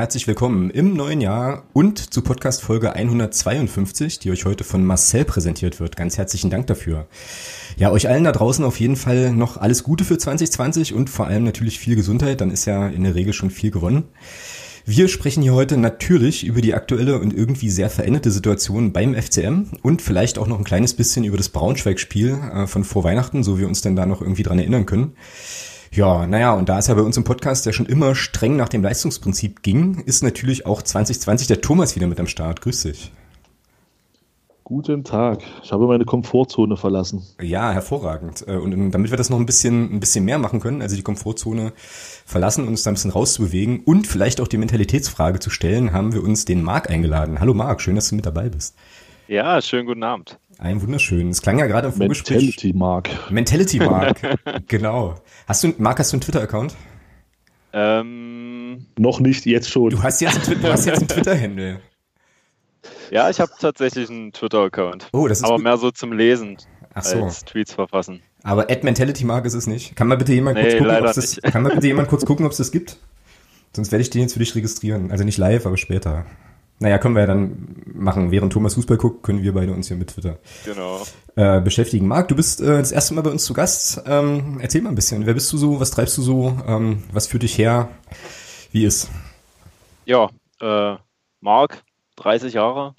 herzlich willkommen im neuen Jahr und zu Podcast Folge 152, die euch heute von Marcel präsentiert wird. Ganz herzlichen Dank dafür. Ja, euch allen da draußen auf jeden Fall noch alles Gute für 2020 und vor allem natürlich viel Gesundheit, dann ist ja in der Regel schon viel gewonnen. Wir sprechen hier heute natürlich über die aktuelle und irgendwie sehr veränderte Situation beim FCM und vielleicht auch noch ein kleines bisschen über das Braunschweig-Spiel äh, von vor Weihnachten, so wir uns denn da noch irgendwie dran erinnern können. Ja, naja, und da es ja bei uns im Podcast ja schon immer streng nach dem Leistungsprinzip ging, ist natürlich auch 2020 der Thomas wieder mit am Start. Grüß dich. Guten Tag. Ich habe meine Komfortzone verlassen. Ja, hervorragend. Äh, und damit wir das noch ein bisschen, ein bisschen mehr machen können, also die Komfortzone verlassen, uns da ein bisschen rauszubewegen und vielleicht auch die Mentalitätsfrage zu stellen, haben wir uns den Marc eingeladen. Hallo Marc, schön, dass du mit dabei bist. Ja, schönen guten Abend. Ein wunderschön. Es klang ja gerade im Vorgespräch. Mentality Mark. Mentality Mark, genau. Hast du, Mark, hast du einen Twitter-Account? Ähm, Noch nicht, jetzt schon. Du hast jetzt, einen, einen Twitter-Handle. Ja, ich habe tatsächlich einen Twitter-Account. Oh, das ist Aber gut. mehr so zum Lesen Ach so. als Tweets verfassen. Aber at Mentality Mark ist es nicht. Kann mal bitte jemand nee, kurz gucken, ob es das, kann mal bitte jemand kurz gucken, ob es das gibt? Sonst werde ich den jetzt für dich registrieren. Also nicht live, aber später. Naja, können wir ja dann machen. Während Thomas Fußball guckt, können wir beide uns hier mit Twitter genau. äh, beschäftigen. Marc, du bist äh, das erste Mal bei uns zu Gast. Ähm, erzähl mal ein bisschen. Wer bist du so? Was treibst du so? Ähm, was führt dich her? Wie ist? Ja, äh, Marc, 30 Jahre.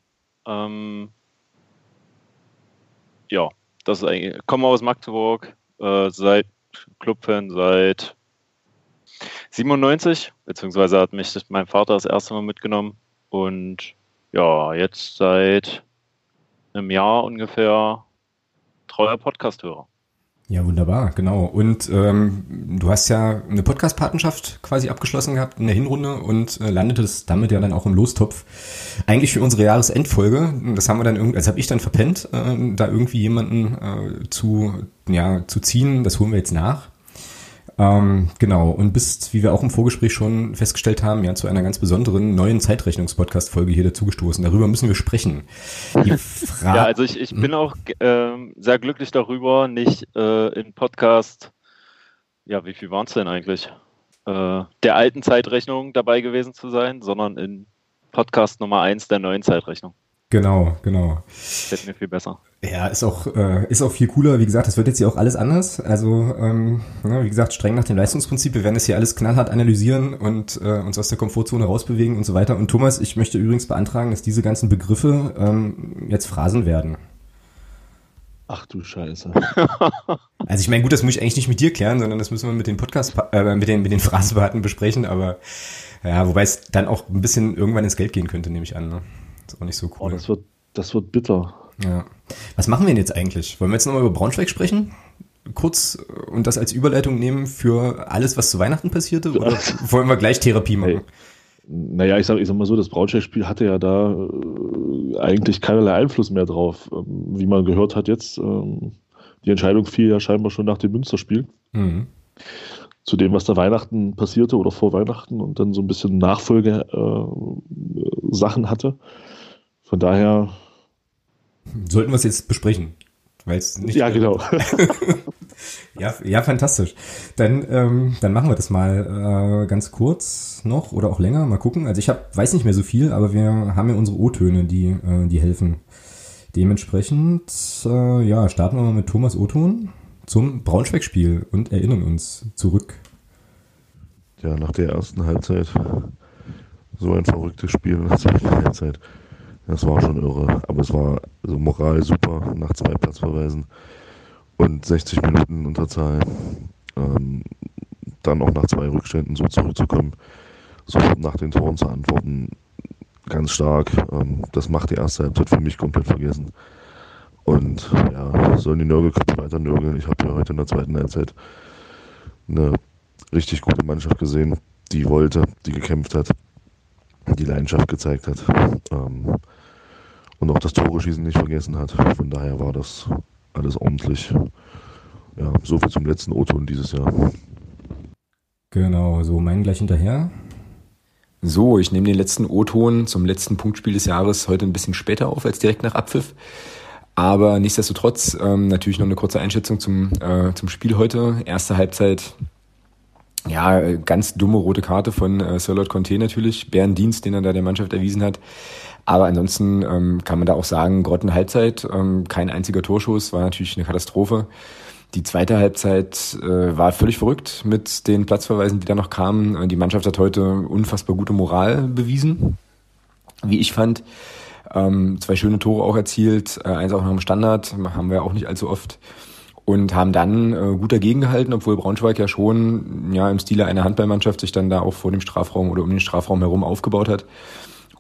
Ähm, ja, das ist eigentlich. Komme aus Magdeburg, äh, seit Clubfan seit 97, beziehungsweise hat mich mein Vater das erste Mal mitgenommen und ja, jetzt seit einem Jahr ungefähr treuer Podcast-Hörer. Ja, wunderbar, genau. Und ähm, du hast ja eine Podcast-Patenschaft quasi abgeschlossen gehabt in der Hinrunde und äh, landetest damit ja dann auch im Lostopf. Eigentlich für unsere Jahresendfolge. Das haben wir dann irgendwie, als habe ich dann verpennt, äh, da irgendwie jemanden äh, zu, ja, zu ziehen. Das holen wir jetzt nach. Ähm, genau, und bist, wie wir auch im Vorgespräch schon festgestellt haben, ja zu einer ganz besonderen neuen Zeitrechnungs-Podcast-Folge hier dazugestoßen. Darüber müssen wir sprechen. ja, also ich, ich bin auch äh, sehr glücklich darüber, nicht äh, im Podcast, ja, wie viel waren es denn eigentlich? Äh, der alten Zeitrechnung dabei gewesen zu sein, sondern in Podcast Nummer 1 der neuen Zeitrechnung. Genau, genau. Fällt mir viel besser. Ja, ist auch, äh, ist auch viel cooler. Wie gesagt, das wird jetzt hier auch alles anders. Also, ähm, na, wie gesagt, streng nach dem Leistungsprinzip. Wir werden das hier alles knallhart analysieren und äh, uns aus der Komfortzone rausbewegen und so weiter. Und Thomas, ich möchte übrigens beantragen, dass diese ganzen Begriffe ähm, jetzt Phrasen werden. Ach du Scheiße. also ich meine, gut, das muss ich eigentlich nicht mit dir klären, sondern das müssen wir mit den Podcast, äh, mit den, mit den Phrasenparten besprechen, aber ja, wobei es dann auch ein bisschen irgendwann ins Geld gehen könnte, nehme ich an. Ne? Ist auch nicht so cool. Oh, das wird, das wird bitter. Ja. Was machen wir denn jetzt eigentlich? Wollen wir jetzt nochmal über Braunschweig sprechen? Kurz äh, und das als Überleitung nehmen für alles, was zu Weihnachten passierte? Oder wollen wir gleich Therapie machen? Hey. Naja, ich sag, ich sag mal so, das Braunschweig-Spiel hatte ja da äh, eigentlich keinerlei Einfluss mehr drauf. Ähm, wie man gehört hat jetzt, ähm, die Entscheidung fiel ja scheinbar schon nach dem Münsterspiel. Mhm. Zu dem, was da Weihnachten passierte oder vor Weihnachten und dann so ein bisschen Nachfolge-Sachen äh, hatte. Von daher. Sollten wir es jetzt besprechen? Weil es nicht ja, genau. ja, ja, fantastisch. Dann, ähm, dann machen wir das mal äh, ganz kurz noch oder auch länger. Mal gucken. Also ich hab, weiß nicht mehr so viel, aber wir haben ja unsere O-Töne, die, äh, die helfen. Dementsprechend, äh, ja, starten wir mal mit Thomas O-Ton zum Braunschweig-Spiel und erinnern uns zurück. Ja, nach der ersten Halbzeit so ein verrücktes Spiel in der zweiten Halbzeit. Das war schon irre. Aber es war also Moral super nach zwei Platzverweisen und 60 Minuten Unterzahl. Ähm, dann auch nach zwei Rückständen so zurückzukommen, sofort nach den Toren zu antworten, ganz stark. Ähm, das macht die erste Halbzeit für mich komplett vergessen. Und ja, sollen die Nörgelköpfe weiter nörgeln. Ich habe ja heute in der zweiten Halbzeit eine richtig gute Mannschaft gesehen, die wollte, die gekämpft hat, die Leidenschaft gezeigt hat. Ähm, und auch das Tore-Schießen nicht vergessen hat. Von daher war das alles ordentlich. Ja, so viel zum letzten O-Ton dieses Jahr. Genau, so meinen gleich hinterher. So, ich nehme den letzten O-Ton zum letzten Punktspiel des Jahres heute ein bisschen später auf als direkt nach Abpfiff. Aber nichtsdestotrotz ähm, natürlich noch eine kurze Einschätzung zum, äh, zum Spiel heute. Erste Halbzeit ja, ganz dumme rote Karte von äh, Sirlot Conte natürlich, Bärendienst, den er da der Mannschaft erwiesen hat. Aber ansonsten ähm, kann man da auch sagen, Grotten Halbzeit, ähm, kein einziger Torschuss, war natürlich eine Katastrophe. Die zweite Halbzeit äh, war völlig verrückt mit den Platzverweisen, die da noch kamen. Äh, die Mannschaft hat heute unfassbar gute Moral bewiesen, wie ich fand. Ähm, zwei schöne Tore auch erzielt, äh, eins auch noch im Standard, haben wir auch nicht allzu oft. Und haben dann äh, gut dagegen gehalten, obwohl Braunschweig ja schon ja im Stile einer Handballmannschaft sich dann da auch vor dem Strafraum oder um den Strafraum herum aufgebaut hat.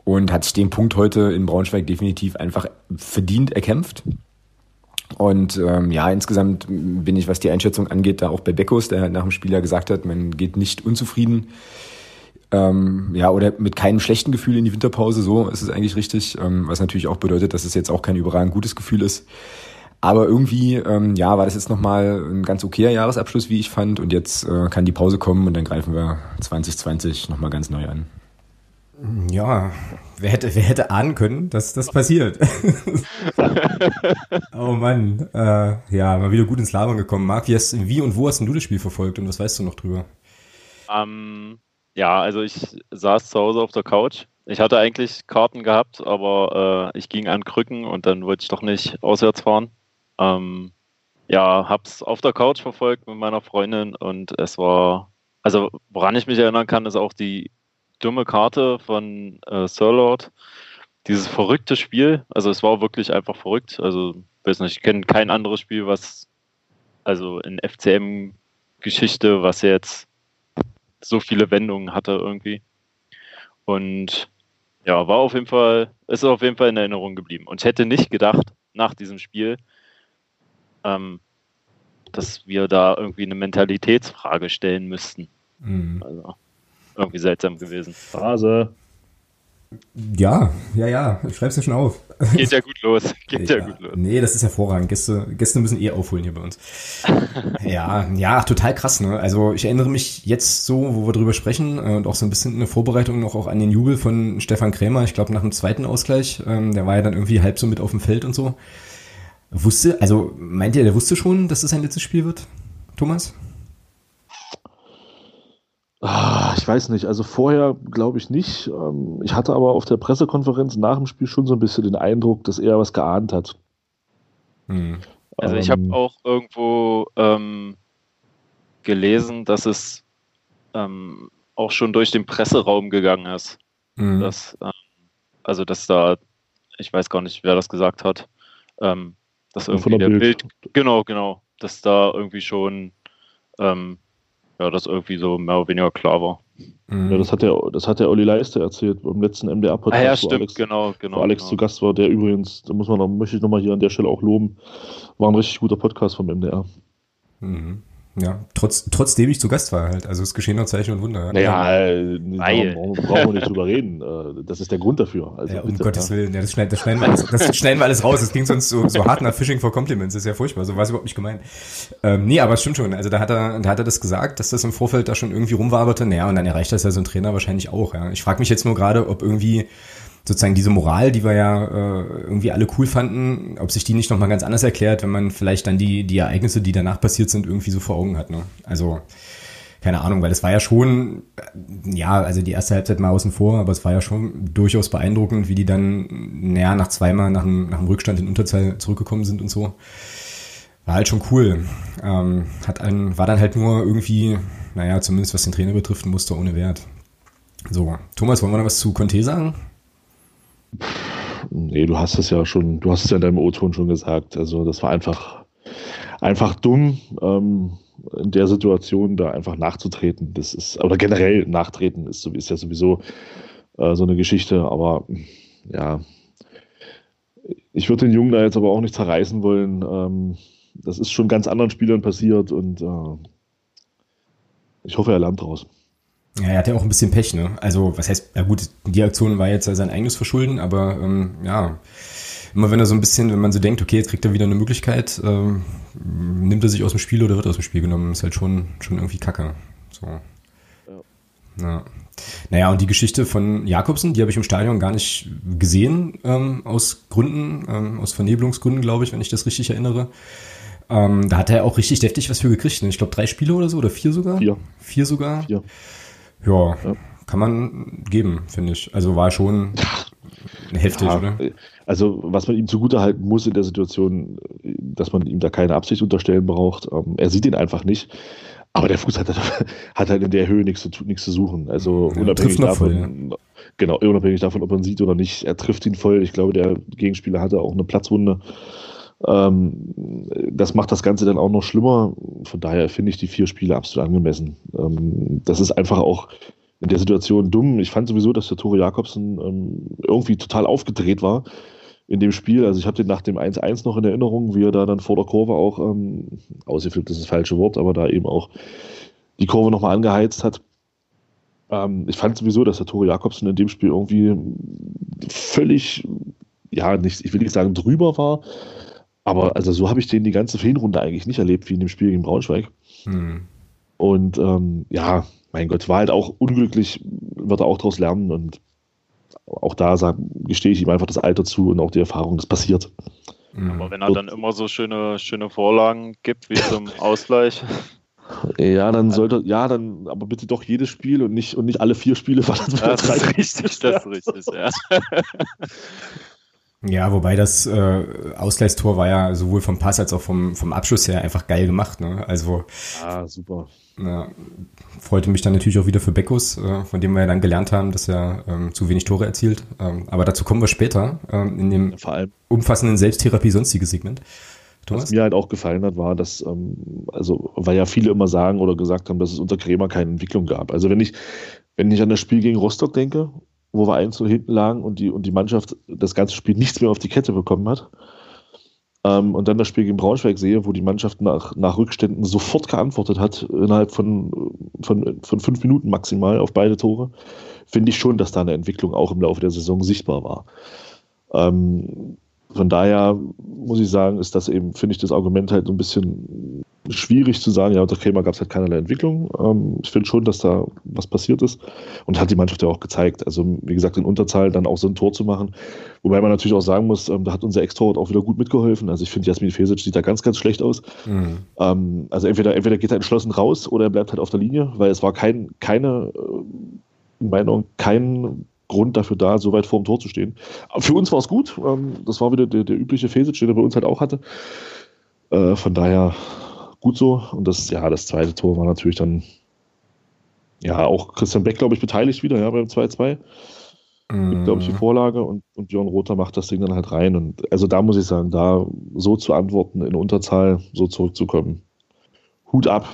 Und hat sich den Punkt heute in Braunschweig definitiv einfach verdient erkämpft. Und ähm, ja, insgesamt bin ich, was die Einschätzung angeht, da auch bei Beckos, der nach dem Spiel ja gesagt hat, man geht nicht unzufrieden. Ähm, ja, oder mit keinem schlechten Gefühl in die Winterpause, so ist es eigentlich richtig, ähm, was natürlich auch bedeutet, dass es jetzt auch kein überragend gutes Gefühl ist. Aber irgendwie, ähm, ja, war das jetzt nochmal ein ganz okayer Jahresabschluss, wie ich fand. Und jetzt äh, kann die Pause kommen und dann greifen wir 2020 nochmal ganz neu an. Ja, wer hätte, wer hätte ahnen können, dass das passiert? oh Mann, äh, ja, mal wieder gut ins Labern gekommen. Marc, wie, hast, wie und wo hast du das Spiel verfolgt und was weißt du noch drüber? Ähm, ja, also ich saß zu Hause auf der Couch. Ich hatte eigentlich Karten gehabt, aber äh, ich ging an Krücken und dann wollte ich doch nicht auswärts fahren. Ähm, ja, hab's auf der Couch verfolgt mit meiner Freundin und es war, also woran ich mich erinnern kann, ist auch die dumme Karte von äh, Sirlord. Dieses verrückte Spiel, also es war wirklich einfach verrückt. Also, weiß nicht, ich kenne kein anderes Spiel, was, also in FCM-Geschichte, was jetzt so viele Wendungen hatte irgendwie. Und ja, war auf jeden Fall, ist auf jeden Fall in Erinnerung geblieben. Und ich hätte nicht gedacht, nach diesem Spiel, ähm, dass wir da irgendwie eine Mentalitätsfrage stellen müssten. Mhm. Also, irgendwie seltsam gewesen. Phase. Ja, ja, ja, ich schreib's ja schon auf. Geht ja gut los. Geht ja, ja, gut los. Nee, das ist hervorragend. Gäste, Gäste müssen eh aufholen hier bei uns. ja, ja, total krass, ne? Also ich erinnere mich jetzt so, wo wir drüber sprechen äh, und auch so ein bisschen eine Vorbereitung noch auch an den Jubel von Stefan Krämer, ich glaube nach dem zweiten Ausgleich, ähm, der war ja dann irgendwie halb so mit auf dem Feld und so. Wusste, also meint ihr, der wusste schon, dass das sein letztes Spiel wird, Thomas? Ah, ich weiß nicht, also vorher glaube ich nicht. Ähm, ich hatte aber auf der Pressekonferenz nach dem Spiel schon so ein bisschen den Eindruck, dass er was geahnt hat. Hm. Also ich habe ähm. auch irgendwo ähm, gelesen, dass es ähm, auch schon durch den Presseraum gegangen ist. Mhm. Dass, ähm, also dass da, ich weiß gar nicht, wer das gesagt hat, ähm, dass irgendwie der, der Bild. Bild, genau, genau, dass da irgendwie schon ähm, ja, das irgendwie so mehr oder weniger klar war. Mhm. Ja, das hat der, das hat der Olli Leiste erzählt beim letzten MDR-Podcast. Ah, ja, stimmt, Alex, genau, genau. Wo Alex genau. zu Gast war, der übrigens, da muss man noch, möchte ich nochmal hier an der Stelle auch loben, war ein richtig guter Podcast vom MDR. Mhm. Ja, trotz, trotzdem ich zu Gast war halt. Also es geschehen noch Zeichen und Wunder. Naja, äh, brauchen, brauchen wir nicht drüber reden. Äh, das ist der Grund dafür. Also, ja, um bitte, Gottes ja. Willen. Ja, das, schneiden, das, schneiden wir alles, das schneiden wir alles raus. Das ging sonst so, so hart nach Fishing for Compliments. Das ist ja furchtbar. So war es überhaupt nicht gemeint. Ähm, nee, aber es stimmt schon. Also da hat er, da hat er das gesagt, dass das im Vorfeld da schon irgendwie rumwaberte. Naja, und dann erreicht das ja so ein Trainer wahrscheinlich auch. Ja. Ich frage mich jetzt nur gerade, ob irgendwie sozusagen diese Moral, die wir ja äh, irgendwie alle cool fanden, ob sich die nicht nochmal ganz anders erklärt, wenn man vielleicht dann die, die Ereignisse, die danach passiert sind, irgendwie so vor Augen hat. Ne? Also, keine Ahnung, weil es war ja schon, ja, also die erste Halbzeit mal außen vor, aber es war ja schon durchaus beeindruckend, wie die dann, naja, nach zweimal nach dem, nach dem Rückstand in Unterzahl zurückgekommen sind und so. War halt schon cool. Ähm, hat ein, war dann halt nur irgendwie, naja, zumindest was den Trainer betrifft, ein Muster ohne Wert. So, Thomas, wollen wir noch was zu Conte sagen? Nee, du hast es ja schon, du hast es ja in deinem O-Ton schon gesagt. Also das war einfach, einfach dumm, ähm, in der Situation da einfach nachzutreten. Das ist, oder generell nachtreten ist, ist ja sowieso äh, so eine Geschichte, aber ja, ich würde den Jungen da jetzt aber auch nicht zerreißen wollen. Ähm, das ist schon ganz anderen Spielern passiert und äh, ich hoffe, er lernt daraus. Ja, er hat ja auch ein bisschen Pech, ne? Also, was heißt, ja gut, die Aktion war jetzt sein eigenes Verschulden, aber ähm, ja, immer wenn er so ein bisschen, wenn man so denkt, okay, jetzt kriegt er wieder eine Möglichkeit, ähm, nimmt er sich aus dem Spiel oder wird aus dem Spiel genommen, ist halt schon, schon irgendwie kacke. So. Ja. ja. Naja, und die Geschichte von Jakobsen, die habe ich im Stadion gar nicht gesehen, ähm, aus Gründen, ähm, aus Vernebelungsgründen, glaube ich, wenn ich das richtig erinnere. Ähm, da hat er auch richtig deftig was für gekriegt. Ne? Ich glaube drei Spiele oder so oder vier sogar. Vier. Vier sogar. Vier. Ja, ja, kann man geben, finde ich. Also war schon heftig, ja, oder? Also was man ihm zugutehalten muss in der Situation, dass man ihm da keine Absicht unterstellen braucht. Ähm, er sieht ihn einfach nicht. Aber der Fuß hat, hat halt in der Höhe nichts zu, nichts zu suchen. Also ja, unabhängig davon, voll, ja. genau, unabhängig davon, ob man sieht oder nicht, er trifft ihn voll. Ich glaube, der Gegenspieler hatte auch eine Platzwunde. Ähm, das macht das Ganze dann auch noch schlimmer. Von daher finde ich die vier Spiele absolut angemessen. Ähm, das ist einfach auch in der Situation dumm. Ich fand sowieso, dass der Tore Jakobsen ähm, irgendwie total aufgedreht war in dem Spiel. Also ich habe den nach dem 1-1 noch in Erinnerung, wie er da dann vor der Kurve auch, ähm, ausgeflippt ist das falsche Wort, aber da eben auch die Kurve nochmal angeheizt hat. Ähm, ich fand sowieso, dass der Tore Jakobsen in dem Spiel irgendwie völlig, ja, nicht, ich will nicht sagen drüber war, aber also so habe ich den die ganze Hinrunde eigentlich nicht erlebt wie in dem Spiel gegen Braunschweig. Hm. Und ähm, ja, mein Gott, war halt auch unglücklich, wird er auch daraus lernen und auch da sag, gestehe ich ihm einfach das Alter zu und auch die Erfahrung, das passiert. Mhm. Aber wenn er dann immer so schöne, schöne Vorlagen gibt wie zum Ausgleich. Ja, dann sollte, ja, dann, aber bitte doch jedes Spiel und nicht, und nicht alle vier Spiele, weil das, ja, das ist richtig, das ist richtig, ja. Ja, wobei das äh, Ausgleichstor war ja sowohl vom Pass als auch vom, vom Abschluss her einfach geil gemacht. Ne? Also ah, super. Ja, freute mich dann natürlich auch wieder für Beckus, äh, von dem wir ja dann gelernt haben, dass er ähm, zu wenig Tore erzielt. Ähm, aber dazu kommen wir später ähm, in dem ja, umfassenden Selbsttherapie sonstige Segment. Thomas? Was mir halt auch gefallen hat, war, dass, ähm, also, weil ja viele immer sagen oder gesagt haben, dass es unter Krämer keine Entwicklung gab. Also wenn ich, wenn ich an das Spiel gegen Rostock denke, wo wir eins und hinten lagen und die, und die Mannschaft das ganze Spiel nichts mehr auf die Kette bekommen hat. Ähm, und dann das Spiel gegen Braunschweig sehe, wo die Mannschaft nach, nach Rückständen sofort geantwortet hat, innerhalb von, von, von fünf Minuten maximal auf beide Tore, finde ich schon, dass da eine Entwicklung auch im Laufe der Saison sichtbar war. Ähm, von daher muss ich sagen, ist das eben, finde ich das Argument halt so ein bisschen schwierig zu sagen, ja, unter Krämer gab es halt keinerlei Entwicklung. Ähm, ich finde schon, dass da was passiert ist und hat die Mannschaft ja auch gezeigt. Also, wie gesagt, in Unterzahl dann auch so ein Tor zu machen. Wobei man natürlich auch sagen muss, ähm, da hat unser Ex-Torwart auch wieder gut mitgeholfen. Also, ich finde, Jasmin Fesic sieht da ganz, ganz schlecht aus. Mhm. Ähm, also, entweder, entweder geht er entschlossen raus oder er bleibt halt auf der Linie, weil es war kein, keine, äh, in meiner Meinung, kein Grund dafür da, so weit vor dem Tor zu stehen. Für uns war es gut. Ähm, das war wieder der, der übliche Fesic, den er bei uns halt auch hatte. Äh, von daher gut so. Und das, ja, das zweite Tor war natürlich dann, ja, auch Christian Beck, glaube ich, beteiligt wieder, ja, beim 2-2. Mhm. glaube ich, die Vorlage und, und Björn Rother macht das Ding dann halt rein. Und also da muss ich sagen, da so zu antworten, in Unterzahl so zurückzukommen. Hut ab.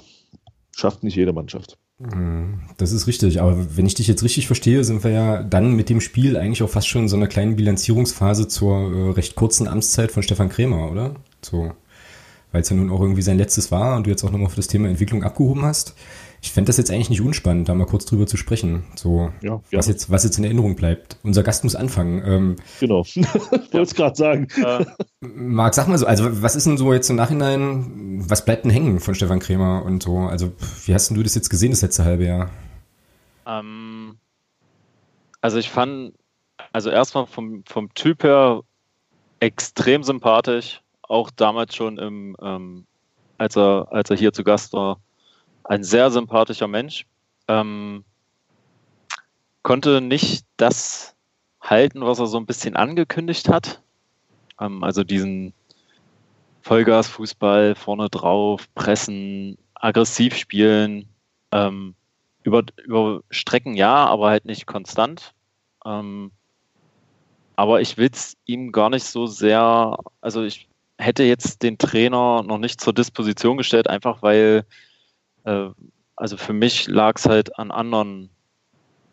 Schafft nicht jede Mannschaft. Mhm. Das ist richtig, aber wenn ich dich jetzt richtig verstehe, sind wir ja dann mit dem Spiel eigentlich auch fast schon in so einer kleinen Bilanzierungsphase zur äh, recht kurzen Amtszeit von Stefan Krämer, oder? So weil es ja nun auch irgendwie sein letztes war und du jetzt auch nochmal für das Thema Entwicklung abgehoben hast. Ich fände das jetzt eigentlich nicht unspannend, da mal kurz drüber zu sprechen. So, ja, was, jetzt, was jetzt in Erinnerung bleibt. Unser Gast muss anfangen. Ähm, genau, ich wollte es gerade sagen. Äh, Marc, sag mal so, also was ist denn so jetzt im Nachhinein, was bleibt denn hängen von Stefan Krämer und so? Also, wie hast denn du das jetzt gesehen, das letzte halbe Jahr? Ähm, also ich fand, also erstmal vom, vom Typ her extrem sympathisch auch damals schon im, ähm, als, er, als er hier zu Gast war, ein sehr sympathischer Mensch. Ähm, konnte nicht das halten, was er so ein bisschen angekündigt hat. Ähm, also diesen Vollgasfußball vorne drauf, pressen, aggressiv spielen, ähm, über, über Strecken ja, aber halt nicht konstant. Ähm, aber ich will es ihm gar nicht so sehr, also ich hätte jetzt den Trainer noch nicht zur Disposition gestellt, einfach weil, äh, also für mich lag es halt an anderen,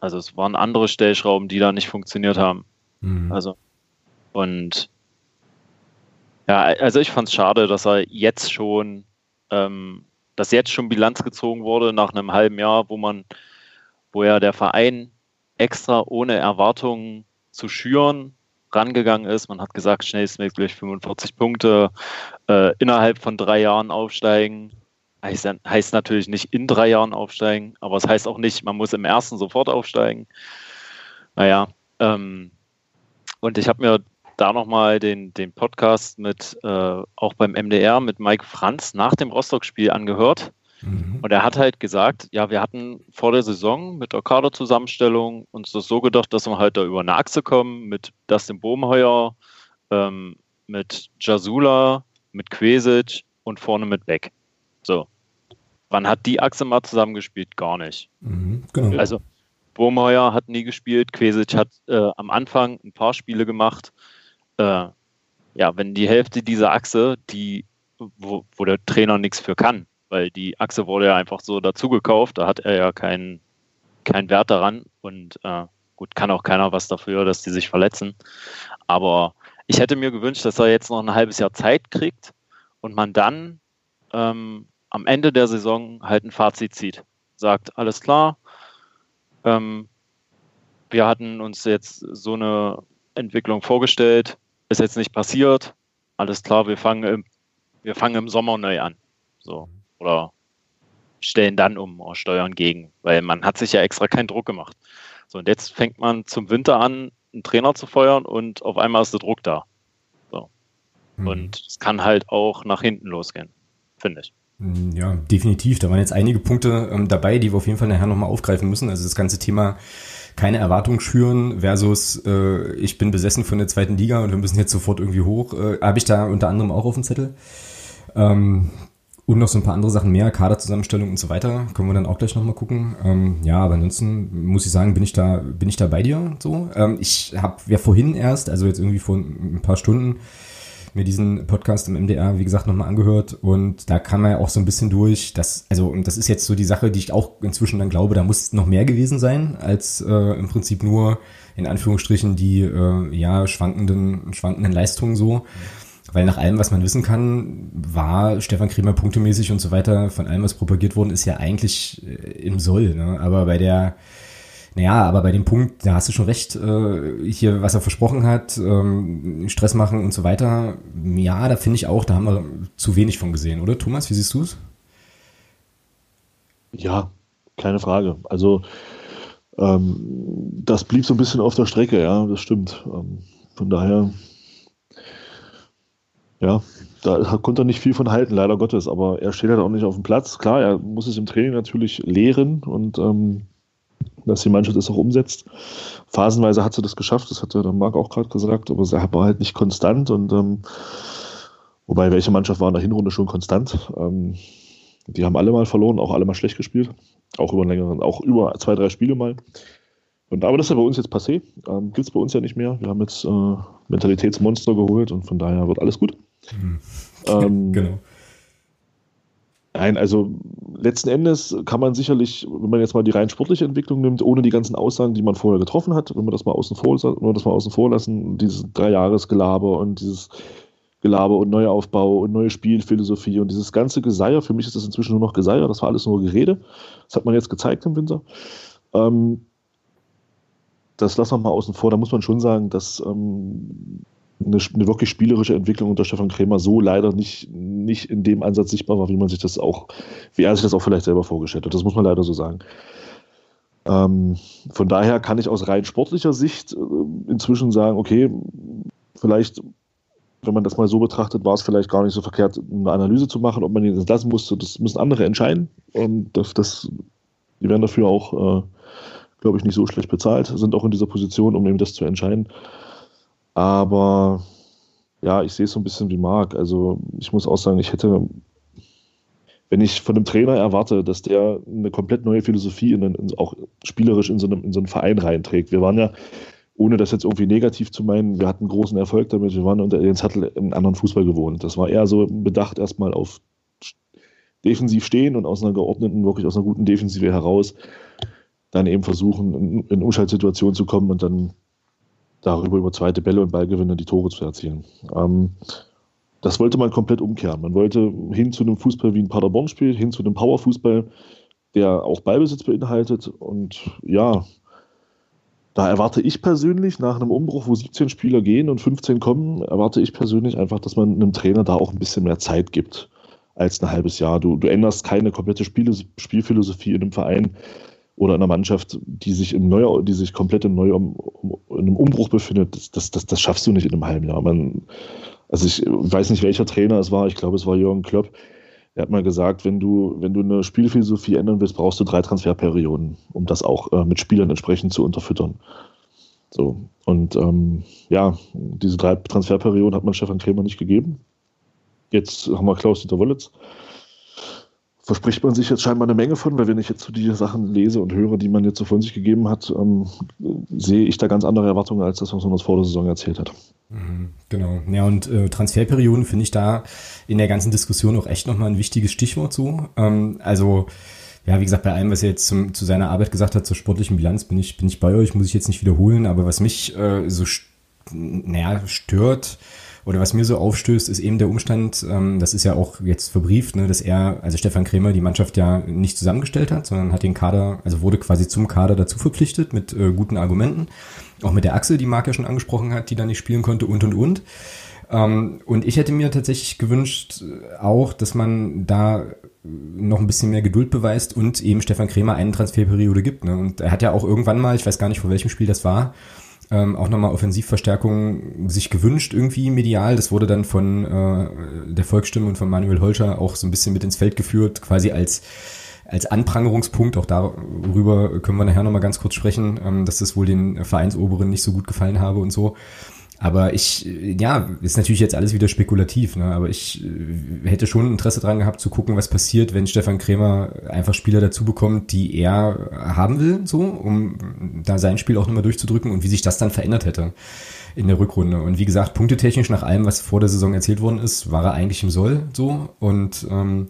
also es waren andere Stellschrauben, die da nicht funktioniert haben. Mhm. Also, und ja, also ich fand es schade, dass er jetzt schon, ähm, dass jetzt schon Bilanz gezogen wurde nach einem halben Jahr, wo man, wo ja der Verein extra ohne Erwartungen zu schüren rangegangen ist. Man hat gesagt, schnellstmöglich 45 Punkte äh, innerhalb von drei Jahren aufsteigen. Heißt, heißt, natürlich nicht in drei Jahren aufsteigen, aber es heißt auch nicht, man muss im ersten sofort aufsteigen. Naja, ähm, und ich habe mir da nochmal den, den Podcast mit, äh, auch beim MDR mit Mike Franz nach dem Rostock-Spiel angehört. Mhm. Und er hat halt gesagt, ja, wir hatten vor der Saison mit der Kaderzusammenstellung uns das so gedacht, dass wir halt da über eine Achse kommen mit Dustin Bohmheuer, ähm, mit Jasula, mit Quesic und vorne mit Beck. So. Wann hat die Achse mal zusammengespielt? Gar nicht. Mhm, genau. Also Bohmheuer hat nie gespielt, Quesic hat äh, am Anfang ein paar Spiele gemacht. Äh, ja, wenn die Hälfte dieser Achse, die, wo, wo der Trainer nichts für kann, weil die Achse wurde ja einfach so dazugekauft, da hat er ja keinen kein Wert daran und äh, gut, kann auch keiner was dafür, dass die sich verletzen. Aber ich hätte mir gewünscht, dass er jetzt noch ein halbes Jahr Zeit kriegt und man dann ähm, am Ende der Saison halt ein Fazit zieht. Sagt, alles klar, ähm, wir hatten uns jetzt so eine Entwicklung vorgestellt, ist jetzt nicht passiert, alles klar, wir fangen im, wir fangen im Sommer neu an. So. Oder stellen dann um oder steuern gegen, weil man hat sich ja extra keinen Druck gemacht. So, und jetzt fängt man zum Winter an, einen Trainer zu feuern und auf einmal ist der Druck da. So. Mhm. Und es kann halt auch nach hinten losgehen, finde ich. Hm, ja, definitiv. Da waren jetzt einige Punkte ähm, dabei, die wir auf jeden Fall nachher nochmal aufgreifen müssen. Also das ganze Thema keine Erwartung schüren versus äh, ich bin besessen von der zweiten Liga und wir müssen jetzt sofort irgendwie hoch, äh, habe ich da unter anderem auch auf dem Zettel. Ähm, und noch so ein paar andere Sachen mehr, Kaderzusammenstellung und so weiter. Können wir dann auch gleich nochmal gucken. Ähm, ja, aber ansonsten muss ich sagen, bin ich da, bin ich da bei dir so. Ähm, ich habe ja vorhin erst, also jetzt irgendwie vor ein paar Stunden, mir diesen Podcast im MDR, wie gesagt, nochmal angehört und da kam er auch so ein bisschen durch, dass, also, und das ist jetzt so die Sache, die ich auch inzwischen dann glaube, da muss noch mehr gewesen sein, als äh, im Prinzip nur in Anführungsstrichen die äh, ja schwankenden, schwankenden Leistungen so. Weil nach allem, was man wissen kann, war Stefan Kremer punktemäßig und so weiter, von allem, was propagiert worden ist, ja eigentlich äh, im Soll. Ne? Aber bei der naja, aber bei dem Punkt, da hast du schon recht, äh, hier, was er versprochen hat, ähm, Stress machen und so weiter, ja, da finde ich auch, da haben wir zu wenig von gesehen, oder Thomas? Wie siehst du es? Ja, keine Frage. Also ähm, das blieb so ein bisschen auf der Strecke, ja, das stimmt. Ähm, von daher, ja, da konnte er nicht viel von halten, leider Gottes, aber er steht halt auch nicht auf dem Platz. Klar, er muss es im Training natürlich lehren und ähm, dass die Mannschaft das auch umsetzt. Phasenweise hat sie das geschafft, das hat der Marc auch gerade gesagt, aber sie war halt nicht konstant und ähm, wobei welche Mannschaft war in der Hinrunde schon konstant. Ähm, die haben alle mal verloren, auch alle mal schlecht gespielt, auch über längeren, auch über zwei, drei Spiele mal. Und, aber das ist ja bei uns jetzt passé, ähm, gibt es bei uns ja nicht mehr. Wir haben jetzt äh, Mentalitätsmonster geholt und von daher wird alles gut. Mhm. Ähm, genau. Nein, also letzten Endes kann man sicherlich, wenn man jetzt mal die rein sportliche Entwicklung nimmt, ohne die ganzen Aussagen, die man vorher getroffen hat, wenn wir das mal außen vor, wenn wir das mal außen vor lassen, dieses Dreijahresgelaber und dieses Gelaber und Neuaufbau und neue Spielphilosophie und dieses ganze Geseier, für mich ist das inzwischen nur noch Geseier, das war alles nur Gerede. Das hat man jetzt gezeigt im Winter. Ähm, das lassen wir mal außen vor. Da muss man schon sagen, dass ähm, eine, eine, wirklich spielerische Entwicklung unter Stefan Krämer so leider nicht, nicht in dem Ansatz sichtbar war, wie man sich das auch, wie er sich das auch vielleicht selber vorgestellt hat. Das muss man leider so sagen. Ähm, von daher kann ich aus rein sportlicher Sicht äh, inzwischen sagen, okay, vielleicht, wenn man das mal so betrachtet, war es vielleicht gar nicht so verkehrt, eine Analyse zu machen, ob man ihn lassen musste. Das müssen andere entscheiden. Und das, das die werden dafür auch, äh, glaube ich, nicht so schlecht bezahlt, sind auch in dieser Position, um eben das zu entscheiden. Aber ja, ich sehe es so ein bisschen wie Marc. Also ich muss auch sagen, ich hätte, wenn ich von einem Trainer erwarte, dass der eine komplett neue Philosophie in, in, auch spielerisch in so, einem, in so einen Verein reinträgt. Wir waren ja, ohne das jetzt irgendwie negativ zu meinen, wir hatten großen Erfolg damit. Wir waren unter Jens Hattel einen anderen Fußball gewohnt. Das war eher so bedacht erstmal auf defensiv stehen und aus einer geordneten, wirklich aus einer guten Defensive heraus dann eben versuchen, in, in Umschaltsituationen zu kommen und dann darüber über zweite Bälle und Ballgewinne die Tore zu erzielen. Ähm, das wollte man komplett umkehren. Man wollte hin zu einem Fußball wie ein Paderborn spielt, hin zu einem Powerfußball, der auch Ballbesitz beinhaltet. Und ja, da erwarte ich persönlich nach einem Umbruch, wo 17 Spieler gehen und 15 kommen, erwarte ich persönlich einfach, dass man einem Trainer da auch ein bisschen mehr Zeit gibt als ein halbes Jahr. Du, du änderst keine komplette Spiel Spielphilosophie in einem Verein oder einer Mannschaft, die sich im Neu die sich komplett im Neu um, in einem Umbruch befindet, das, das, das, das schaffst du nicht in einem halben Jahr. Man, also ich weiß nicht, welcher Trainer es war, ich glaube, es war Jürgen Klopp. Er hat mal gesagt, wenn du, wenn du eine Spielphilosophie ändern willst, brauchst du drei Transferperioden, um das auch äh, mit Spielern entsprechend zu unterfüttern. So. Und ähm, ja, diese drei Transferperioden hat man Stefan Krämer nicht gegeben. Jetzt haben wir Klaus-Dieter Wollitz verspricht man sich jetzt scheinbar eine Menge von, weil wenn ich jetzt so die Sachen lese und höre, die man jetzt so von sich gegeben hat, ähm, sehe ich da ganz andere Erwartungen als das, was man uns vor der Saison erzählt hat. Mhm, genau. Ja, und äh, Transferperioden finde ich da in der ganzen Diskussion auch echt nochmal ein wichtiges Stichwort so. Ähm, also, ja, wie gesagt, bei allem, was er jetzt zum, zu seiner Arbeit gesagt hat, zur sportlichen Bilanz, bin ich, bin ich bei euch, muss ich jetzt nicht wiederholen, aber was mich äh, so, naja, stört, oder was mir so aufstößt, ist eben der Umstand, ähm, das ist ja auch jetzt verbrieft, ne, dass er, also Stefan Krämer, die Mannschaft ja nicht zusammengestellt hat, sondern hat den Kader, also wurde quasi zum Kader dazu verpflichtet mit äh, guten Argumenten. Auch mit der Achse, die Marc ja schon angesprochen hat, die da nicht spielen konnte und und und. Ähm, und ich hätte mir tatsächlich gewünscht, äh, auch, dass man da noch ein bisschen mehr Geduld beweist und eben Stefan Krämer eine Transferperiode gibt. Ne? Und er hat ja auch irgendwann mal, ich weiß gar nicht, vor welchem Spiel das war, ähm, auch nochmal Offensivverstärkung sich gewünscht, irgendwie medial. Das wurde dann von äh, der Volksstimme und von Manuel Holscher auch so ein bisschen mit ins Feld geführt, quasi als als Anprangerungspunkt, auch darüber können wir nachher nochmal ganz kurz sprechen, ähm, dass das wohl den Vereinsoberen nicht so gut gefallen habe und so. Aber ich, ja, ist natürlich jetzt alles wieder spekulativ, ne? aber ich äh, hätte schon Interesse dran gehabt zu gucken, was passiert, wenn Stefan Krämer einfach Spieler dazu bekommt, die er haben will, so, um da sein Spiel auch nochmal durchzudrücken und wie sich das dann verändert hätte in der Rückrunde. Und wie gesagt, punktetechnisch nach allem, was vor der Saison erzählt worden ist, war er eigentlich im Soll, so, und, ähm,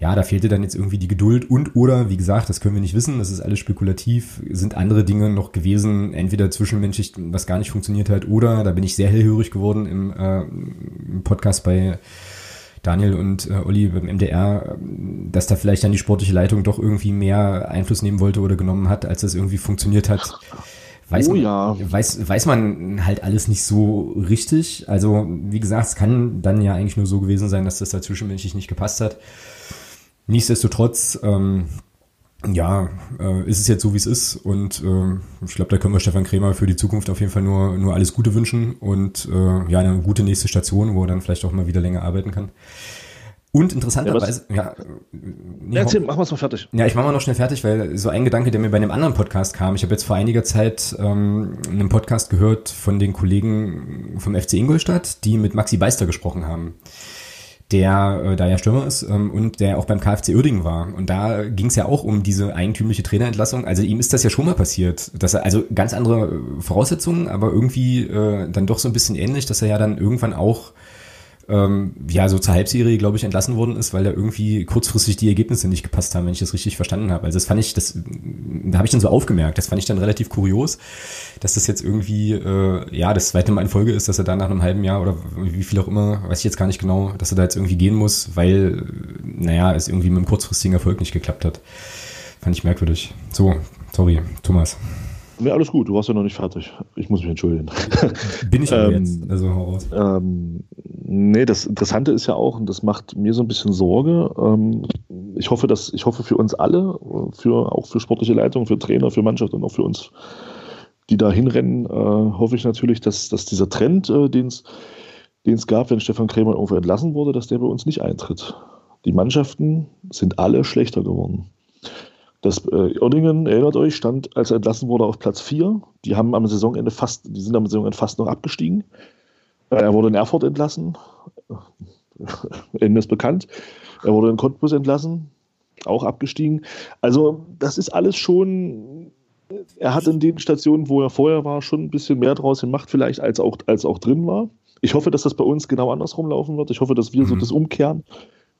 ja, da fehlte dann jetzt irgendwie die Geduld und oder, wie gesagt, das können wir nicht wissen, das ist alles spekulativ, sind andere Dinge noch gewesen, entweder zwischenmenschlich, was gar nicht funktioniert hat, oder, da bin ich sehr hellhörig geworden im, äh, im Podcast bei Daniel und äh, Olli beim MDR, dass da vielleicht dann die sportliche Leitung doch irgendwie mehr Einfluss nehmen wollte oder genommen hat, als das irgendwie funktioniert hat. Weiß, oh, ja. man, weiß, weiß man halt alles nicht so richtig. Also, wie gesagt, es kann dann ja eigentlich nur so gewesen sein, dass das da zwischenmenschlich nicht gepasst hat. Nichtsdestotrotz, ähm, ja, äh, ist es jetzt so, wie es ist. Und äh, ich glaube, da können wir Stefan Krämer für die Zukunft auf jeden Fall nur, nur alles Gute wünschen und äh, ja, eine gute nächste Station, wo er dann vielleicht auch mal wieder länger arbeiten kann. Und interessanterweise, ja, ja nee, erzähl, machen wir es mal fertig. Ja, ich mache mal noch schnell fertig, weil so ein Gedanke, der mir bei einem anderen Podcast kam. Ich habe jetzt vor einiger Zeit ähm, einen Podcast gehört von den Kollegen vom FC Ingolstadt, die mit Maxi Beister gesprochen haben der äh, da ja Stürmer ist ähm, und der auch beim KfC Uerdingen war. Und da ging es ja auch um diese eigentümliche Trainerentlassung. Also ihm ist das ja schon mal passiert, dass er also ganz andere äh, Voraussetzungen, aber irgendwie äh, dann doch so ein bisschen ähnlich, dass er ja dann irgendwann auch ähm, ja so zur Halbserie, glaube ich, entlassen worden ist, weil da irgendwie kurzfristig die Ergebnisse nicht gepasst haben, wenn ich das richtig verstanden habe. Also das fand ich, das da habe ich dann so aufgemerkt. Das fand ich dann relativ kurios, dass das jetzt irgendwie äh, ja das zweite Mal in Folge ist, dass er da nach einem halben Jahr oder wie viel auch immer, weiß ich jetzt gar nicht genau, dass er da jetzt irgendwie gehen muss, weil naja es irgendwie mit dem kurzfristigen Erfolg nicht geklappt hat. Fand ich merkwürdig. So, sorry, Thomas. Nee, alles gut, du warst ja noch nicht fertig. Ich muss mich entschuldigen. Bin ich ähm, jetzt, also heraus. Ähm, nee, das Interessante ist ja auch, und das macht mir so ein bisschen Sorge, ähm, ich hoffe, dass, ich hoffe für uns alle, für, auch für sportliche Leitung, für Trainer, für Mannschaft und auch für uns, die da hinrennen, äh, hoffe ich natürlich, dass, dass dieser Trend, äh, den es gab, wenn Stefan Krämer irgendwo entlassen wurde, dass der bei uns nicht eintritt. Die Mannschaften sind alle schlechter geworden. Das äh, Oerdingen, erinnert euch, stand, als er entlassen wurde, auf Platz 4. Die haben am Saisonende fast, die sind am Saisonende fast noch abgestiegen. Äh, er wurde in Erfurt entlassen. Ende ist bekannt. Er wurde in Cottbus entlassen, auch abgestiegen. Also, das ist alles schon. Er hat in den Stationen, wo er vorher war, schon ein bisschen mehr draus gemacht, vielleicht, als auch, als auch drin war. Ich hoffe, dass das bei uns genau andersrum laufen wird. Ich hoffe, dass wir mhm. so das umkehren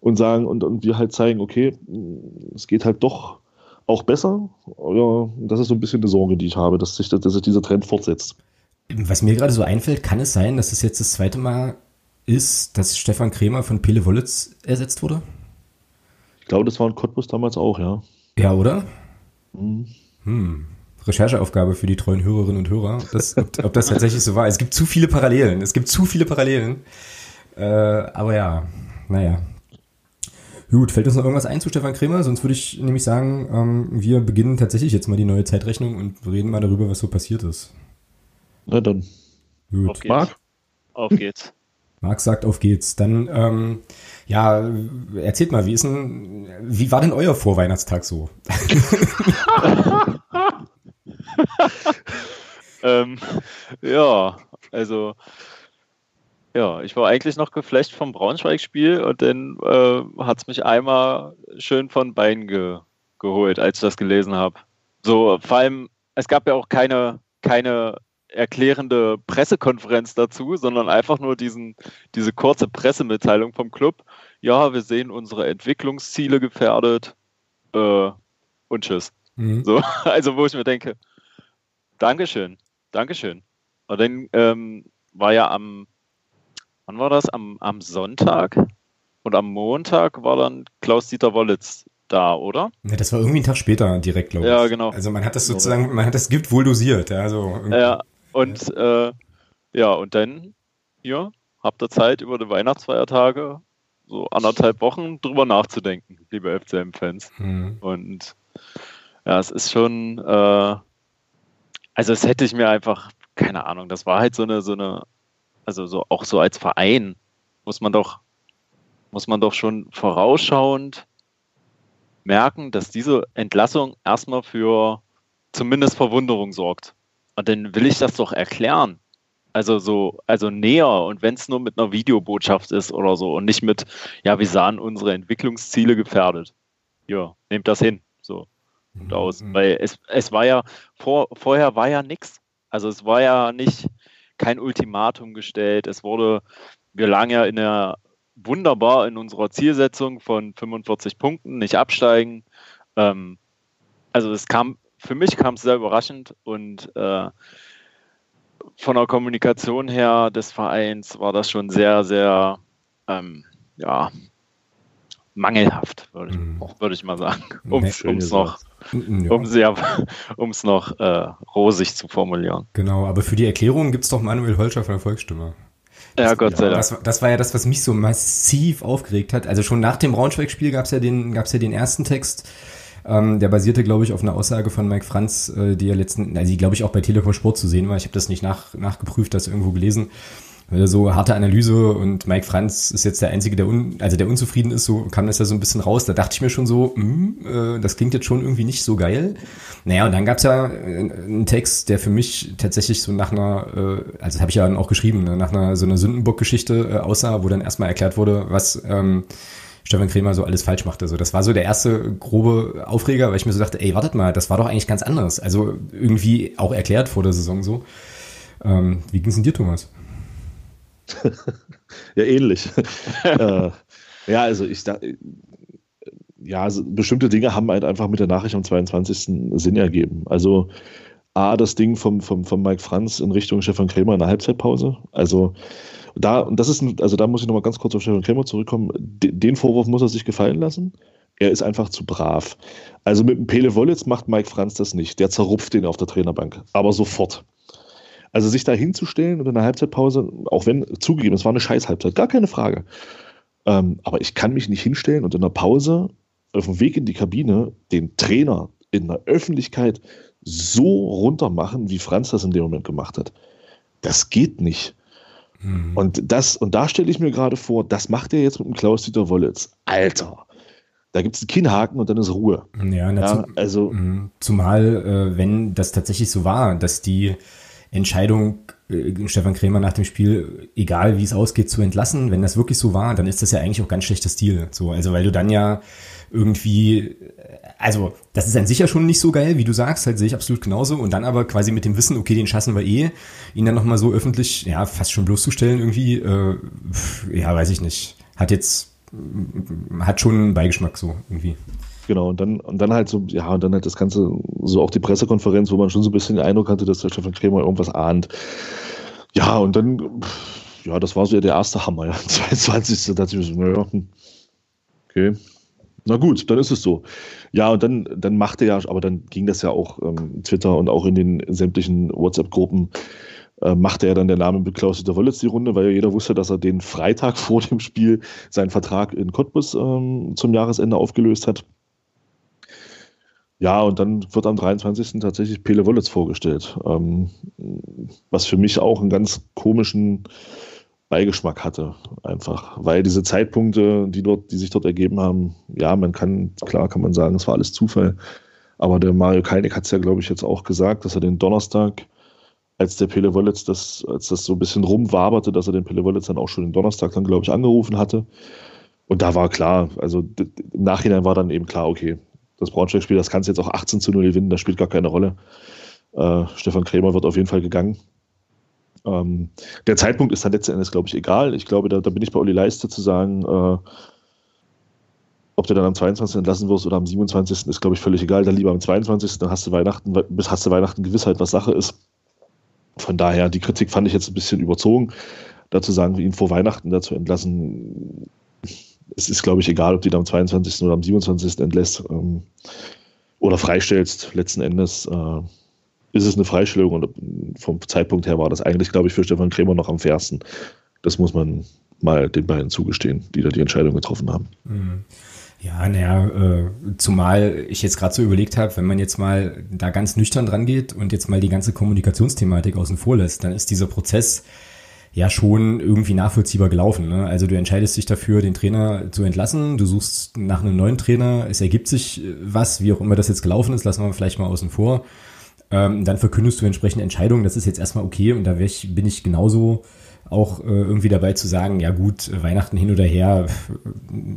und sagen und, und wir halt zeigen, okay, es geht halt doch auch besser. Ja, das ist so ein bisschen eine Sorge, die ich habe, dass sich, dass sich dieser Trend fortsetzt. Was mir gerade so einfällt, kann es sein, dass es jetzt das zweite Mal ist, dass Stefan Krämer von Pele Wollitz ersetzt wurde? Ich glaube, das war in Cottbus damals auch, ja. Ja, oder? Mhm. Hm. Rechercheaufgabe für die treuen Hörerinnen und Hörer, das, ob, ob, das tatsächlich so war. Es gibt zu viele Parallelen. Es gibt zu viele Parallelen. Äh, aber ja, naja, Gut, fällt uns noch irgendwas ein zu Stefan Krämer? Sonst würde ich nämlich sagen, ähm, wir beginnen tatsächlich jetzt mal die neue Zeitrechnung und reden mal darüber, was so passiert ist. Na dann. Gut. Auf geht's. Marc? Auf geht's. Marc sagt, auf geht's. Dann, ähm, ja, erzählt mal, wie ist denn, wie war denn euer Vorweihnachtstag so? ähm, ja, also ja, ich war eigentlich noch geflecht vom Braunschweig-Spiel und dann äh, hat es mich einmal schön von Bein ge geholt, als ich das gelesen habe. So, vor allem, es gab ja auch keine, keine erklärende Pressekonferenz dazu, sondern einfach nur diesen, diese kurze Pressemitteilung vom Club. Ja, wir sehen unsere Entwicklungsziele gefährdet äh, und tschüss. Mhm. So, also wo ich mir denke, Dankeschön, Dankeschön. Und dann ähm, war ja am, wann war das? Am, am Sonntag und am Montag war dann Klaus-Dieter Wollitz da, oder? Ja, das war irgendwie einen Tag später direkt, glaube ich. Ja, genau. Also man hat das sozusagen, man hat das Gift wohl dosiert. Ja, so ja und äh, ja, und dann, ja, habt ihr Zeit über die Weihnachtsfeiertage so anderthalb Wochen drüber nachzudenken, liebe FCM-Fans. Mhm. Und ja, es ist schon, äh, also es hätte ich mir einfach, keine Ahnung, das war halt so eine, so eine, also so auch so als Verein muss man doch, muss man doch schon vorausschauend merken, dass diese Entlassung erstmal für zumindest Verwunderung sorgt. Und dann will ich das doch erklären. Also so, also näher und wenn es nur mit einer Videobotschaft ist oder so und nicht mit, ja, wir sahen unsere Entwicklungsziele gefährdet. Ja, nehmt das hin. So gut aus. Mhm. Weil es, es war ja, vor, vorher war ja nichts. Also es war ja nicht kein Ultimatum gestellt. Es wurde, wir lagen ja in der wunderbar in unserer Zielsetzung von 45 Punkten, nicht absteigen. Ähm, also es kam, für mich kam es sehr überraschend und äh, von der Kommunikation her des Vereins war das schon sehr, sehr ähm, ja, mangelhaft, würde ich, mhm. würd ich mal sagen, um es noch, ja. um sehr, um's noch äh, rosig zu formulieren. Genau, aber für die Erklärung gibt es doch Manuel Holscher von der Volksstimme. Ja, Gott sei Dank. Das, das, war ja das, was mich so massiv aufgeregt hat. Also schon nach dem Braunschweig-Spiel gab es ja, den, gab's ja den ersten Text, ähm, der basierte, glaube ich, auf einer Aussage von Mike Franz, äh, die ja letzten, also die, glaube ich, auch bei Telekom Sport zu sehen war. Ich habe das nicht nach, nachgeprüft, das irgendwo gelesen so harte Analyse und Mike Franz ist jetzt der Einzige, der, un, also der unzufrieden ist, so kam das ja so ein bisschen raus. Da dachte ich mir schon so, mh, hm, äh, das klingt jetzt schon irgendwie nicht so geil. Naja, und dann gab's ja äh, einen Text, der für mich tatsächlich so nach einer, äh, also habe ich ja dann auch geschrieben, ne, nach einer so einer Sündenbock-Geschichte äh, aussah, wo dann erstmal erklärt wurde, was ähm, Stefan Kremer so alles falsch machte. So, das war so der erste grobe Aufreger, weil ich mir so dachte, ey, wartet mal, das war doch eigentlich ganz anders. Also irgendwie auch erklärt vor der Saison so. Ähm, wie ging's denn dir, Thomas? ja, ähnlich. äh, ja, also ich da, ja, also bestimmte Dinge haben halt einfach mit der Nachricht am 22. Sinn ergeben. Also A, das Ding vom, vom, vom Mike Franz in Richtung Stefan Krämer in der Halbzeitpause. Also da, und das ist, also da muss ich nochmal ganz kurz auf Stefan Krämer zurückkommen. Den Vorwurf muss er sich gefallen lassen. Er ist einfach zu brav. Also mit dem Pele Wollitz macht Mike Franz das nicht. Der zerrupft den auf der Trainerbank. Aber sofort. Also sich da hinzustellen und in der Halbzeitpause, auch wenn zugegeben, es war eine Scheiß-Halbzeit, gar keine Frage. Ähm, aber ich kann mich nicht hinstellen und in der Pause auf dem Weg in die Kabine den Trainer in der Öffentlichkeit so runter machen, wie Franz das in dem Moment gemacht hat. Das geht nicht. Mhm. Und das, und da stelle ich mir gerade vor, das macht er jetzt mit dem Klaus-Dieter Wollitz. Alter! Da gibt es einen Kinnhaken und dann ist Ruhe. Ja, ja also. Mhm. Zumal, äh, wenn das tatsächlich so war, dass die Entscheidung, äh, Stefan Krämer nach dem Spiel, egal wie es ausgeht, zu entlassen. Wenn das wirklich so war, dann ist das ja eigentlich auch ganz schlechter Stil. So, also weil du dann ja irgendwie, äh, also das ist an sich ja schon nicht so geil, wie du sagst, halt sehe ich absolut genauso. Und dann aber quasi mit dem Wissen, okay, den schassen wir eh, ihn dann nochmal so öffentlich, ja, fast schon bloßzustellen irgendwie, äh, ja, weiß ich nicht. Hat jetzt, hat schon einen Beigeschmack so irgendwie. Genau, und dann, und dann halt so, ja, und dann halt das Ganze, so auch die Pressekonferenz, wo man schon so ein bisschen den Eindruck hatte, dass der Stefan Krämer irgendwas ahnt. Ja, und dann, ja, das war so ja der erste Hammer, ja. 22. Da dachte ich mir so, naja, hm, okay. Na gut, dann ist es so. Ja, und dann, dann machte ja, aber dann ging das ja auch ähm, Twitter und auch in den sämtlichen WhatsApp-Gruppen äh, machte er dann der Name mit Klaus-Dieter Wollitz die Runde, weil ja jeder wusste, dass er den Freitag vor dem Spiel seinen Vertrag in Cottbus ähm, zum Jahresende aufgelöst hat. Ja, und dann wird am 23. tatsächlich Pele Wollitz vorgestellt, ähm, was für mich auch einen ganz komischen Beigeschmack hatte, einfach. Weil diese Zeitpunkte, die dort, die sich dort ergeben haben, ja, man kann, klar kann man sagen, es war alles Zufall. Aber der Mario Keinig hat es ja, glaube ich, jetzt auch gesagt, dass er den Donnerstag, als der Pele Wollitz das, als das so ein bisschen rumwaberte, dass er den Pele Wollitz dann auch schon den Donnerstag dann, glaube ich, angerufen hatte. Und da war klar, also im Nachhinein war dann eben klar, okay, das Braunschweig-Spiel, das kannst du jetzt auch 18 zu 0 gewinnen, das spielt gar keine Rolle. Äh, Stefan Krämer wird auf jeden Fall gegangen. Ähm, der Zeitpunkt ist dann letzten Endes, glaube ich, egal. Ich glaube, da, da, bin ich bei Olli Leiste zu sagen, äh, ob du dann am 22. entlassen wirst oder am 27. ist, glaube ich, völlig egal. Dann lieber am 22. Dann hast du Weihnachten, bis hast du Weihnachten Gewissheit, was Sache ist. Von daher, die Kritik fand ich jetzt ein bisschen überzogen. Dazu sagen ihn vor Weihnachten dazu entlassen. Es ist, glaube ich, egal, ob du ihn am 22. oder am 27. entlässt ähm, oder freistellst. Letzten Endes äh, ist es eine Freistellung und vom Zeitpunkt her war das eigentlich, glaube ich, für Stefan Krämer noch am fairsten. Das muss man mal den beiden zugestehen, die da die Entscheidung getroffen haben. Mhm. Ja, naja, äh, zumal ich jetzt gerade so überlegt habe, wenn man jetzt mal da ganz nüchtern dran geht und jetzt mal die ganze Kommunikationsthematik außen vor lässt, dann ist dieser Prozess ja schon irgendwie nachvollziehbar gelaufen. Ne? Also du entscheidest dich dafür, den Trainer zu entlassen, du suchst nach einem neuen Trainer, es ergibt sich äh, was, wie auch immer das jetzt gelaufen ist, lassen wir vielleicht mal außen vor. Ähm, dann verkündest du entsprechende Entscheidungen, das ist jetzt erstmal okay und da ich, bin ich genauso auch äh, irgendwie dabei zu sagen, ja gut, Weihnachten hin oder her,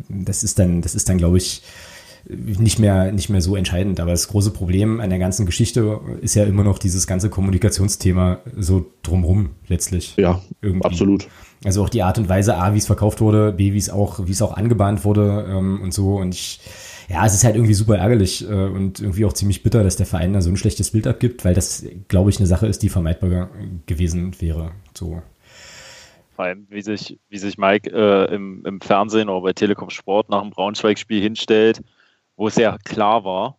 das ist dann, das ist dann, glaube ich, nicht mehr, nicht mehr so entscheidend. Aber das große Problem an der ganzen Geschichte ist ja immer noch dieses ganze Kommunikationsthema so drumrum letztlich. Ja, irgendwie. absolut. Also auch die Art und Weise, A, wie es verkauft wurde, B, wie es auch, wie es auch angebahnt wurde ähm, und so. Und ich, ja, es ist halt irgendwie super ärgerlich äh, und irgendwie auch ziemlich bitter, dass der Verein da so ein schlechtes Bild abgibt, weil das, glaube ich, eine Sache ist, die vermeidbar gewesen wäre. So. Vor allem, wie sich, wie sich Mike äh, im, im Fernsehen oder bei Telekom Sport nach dem Braunschweig-Spiel hinstellt, wo es sehr klar war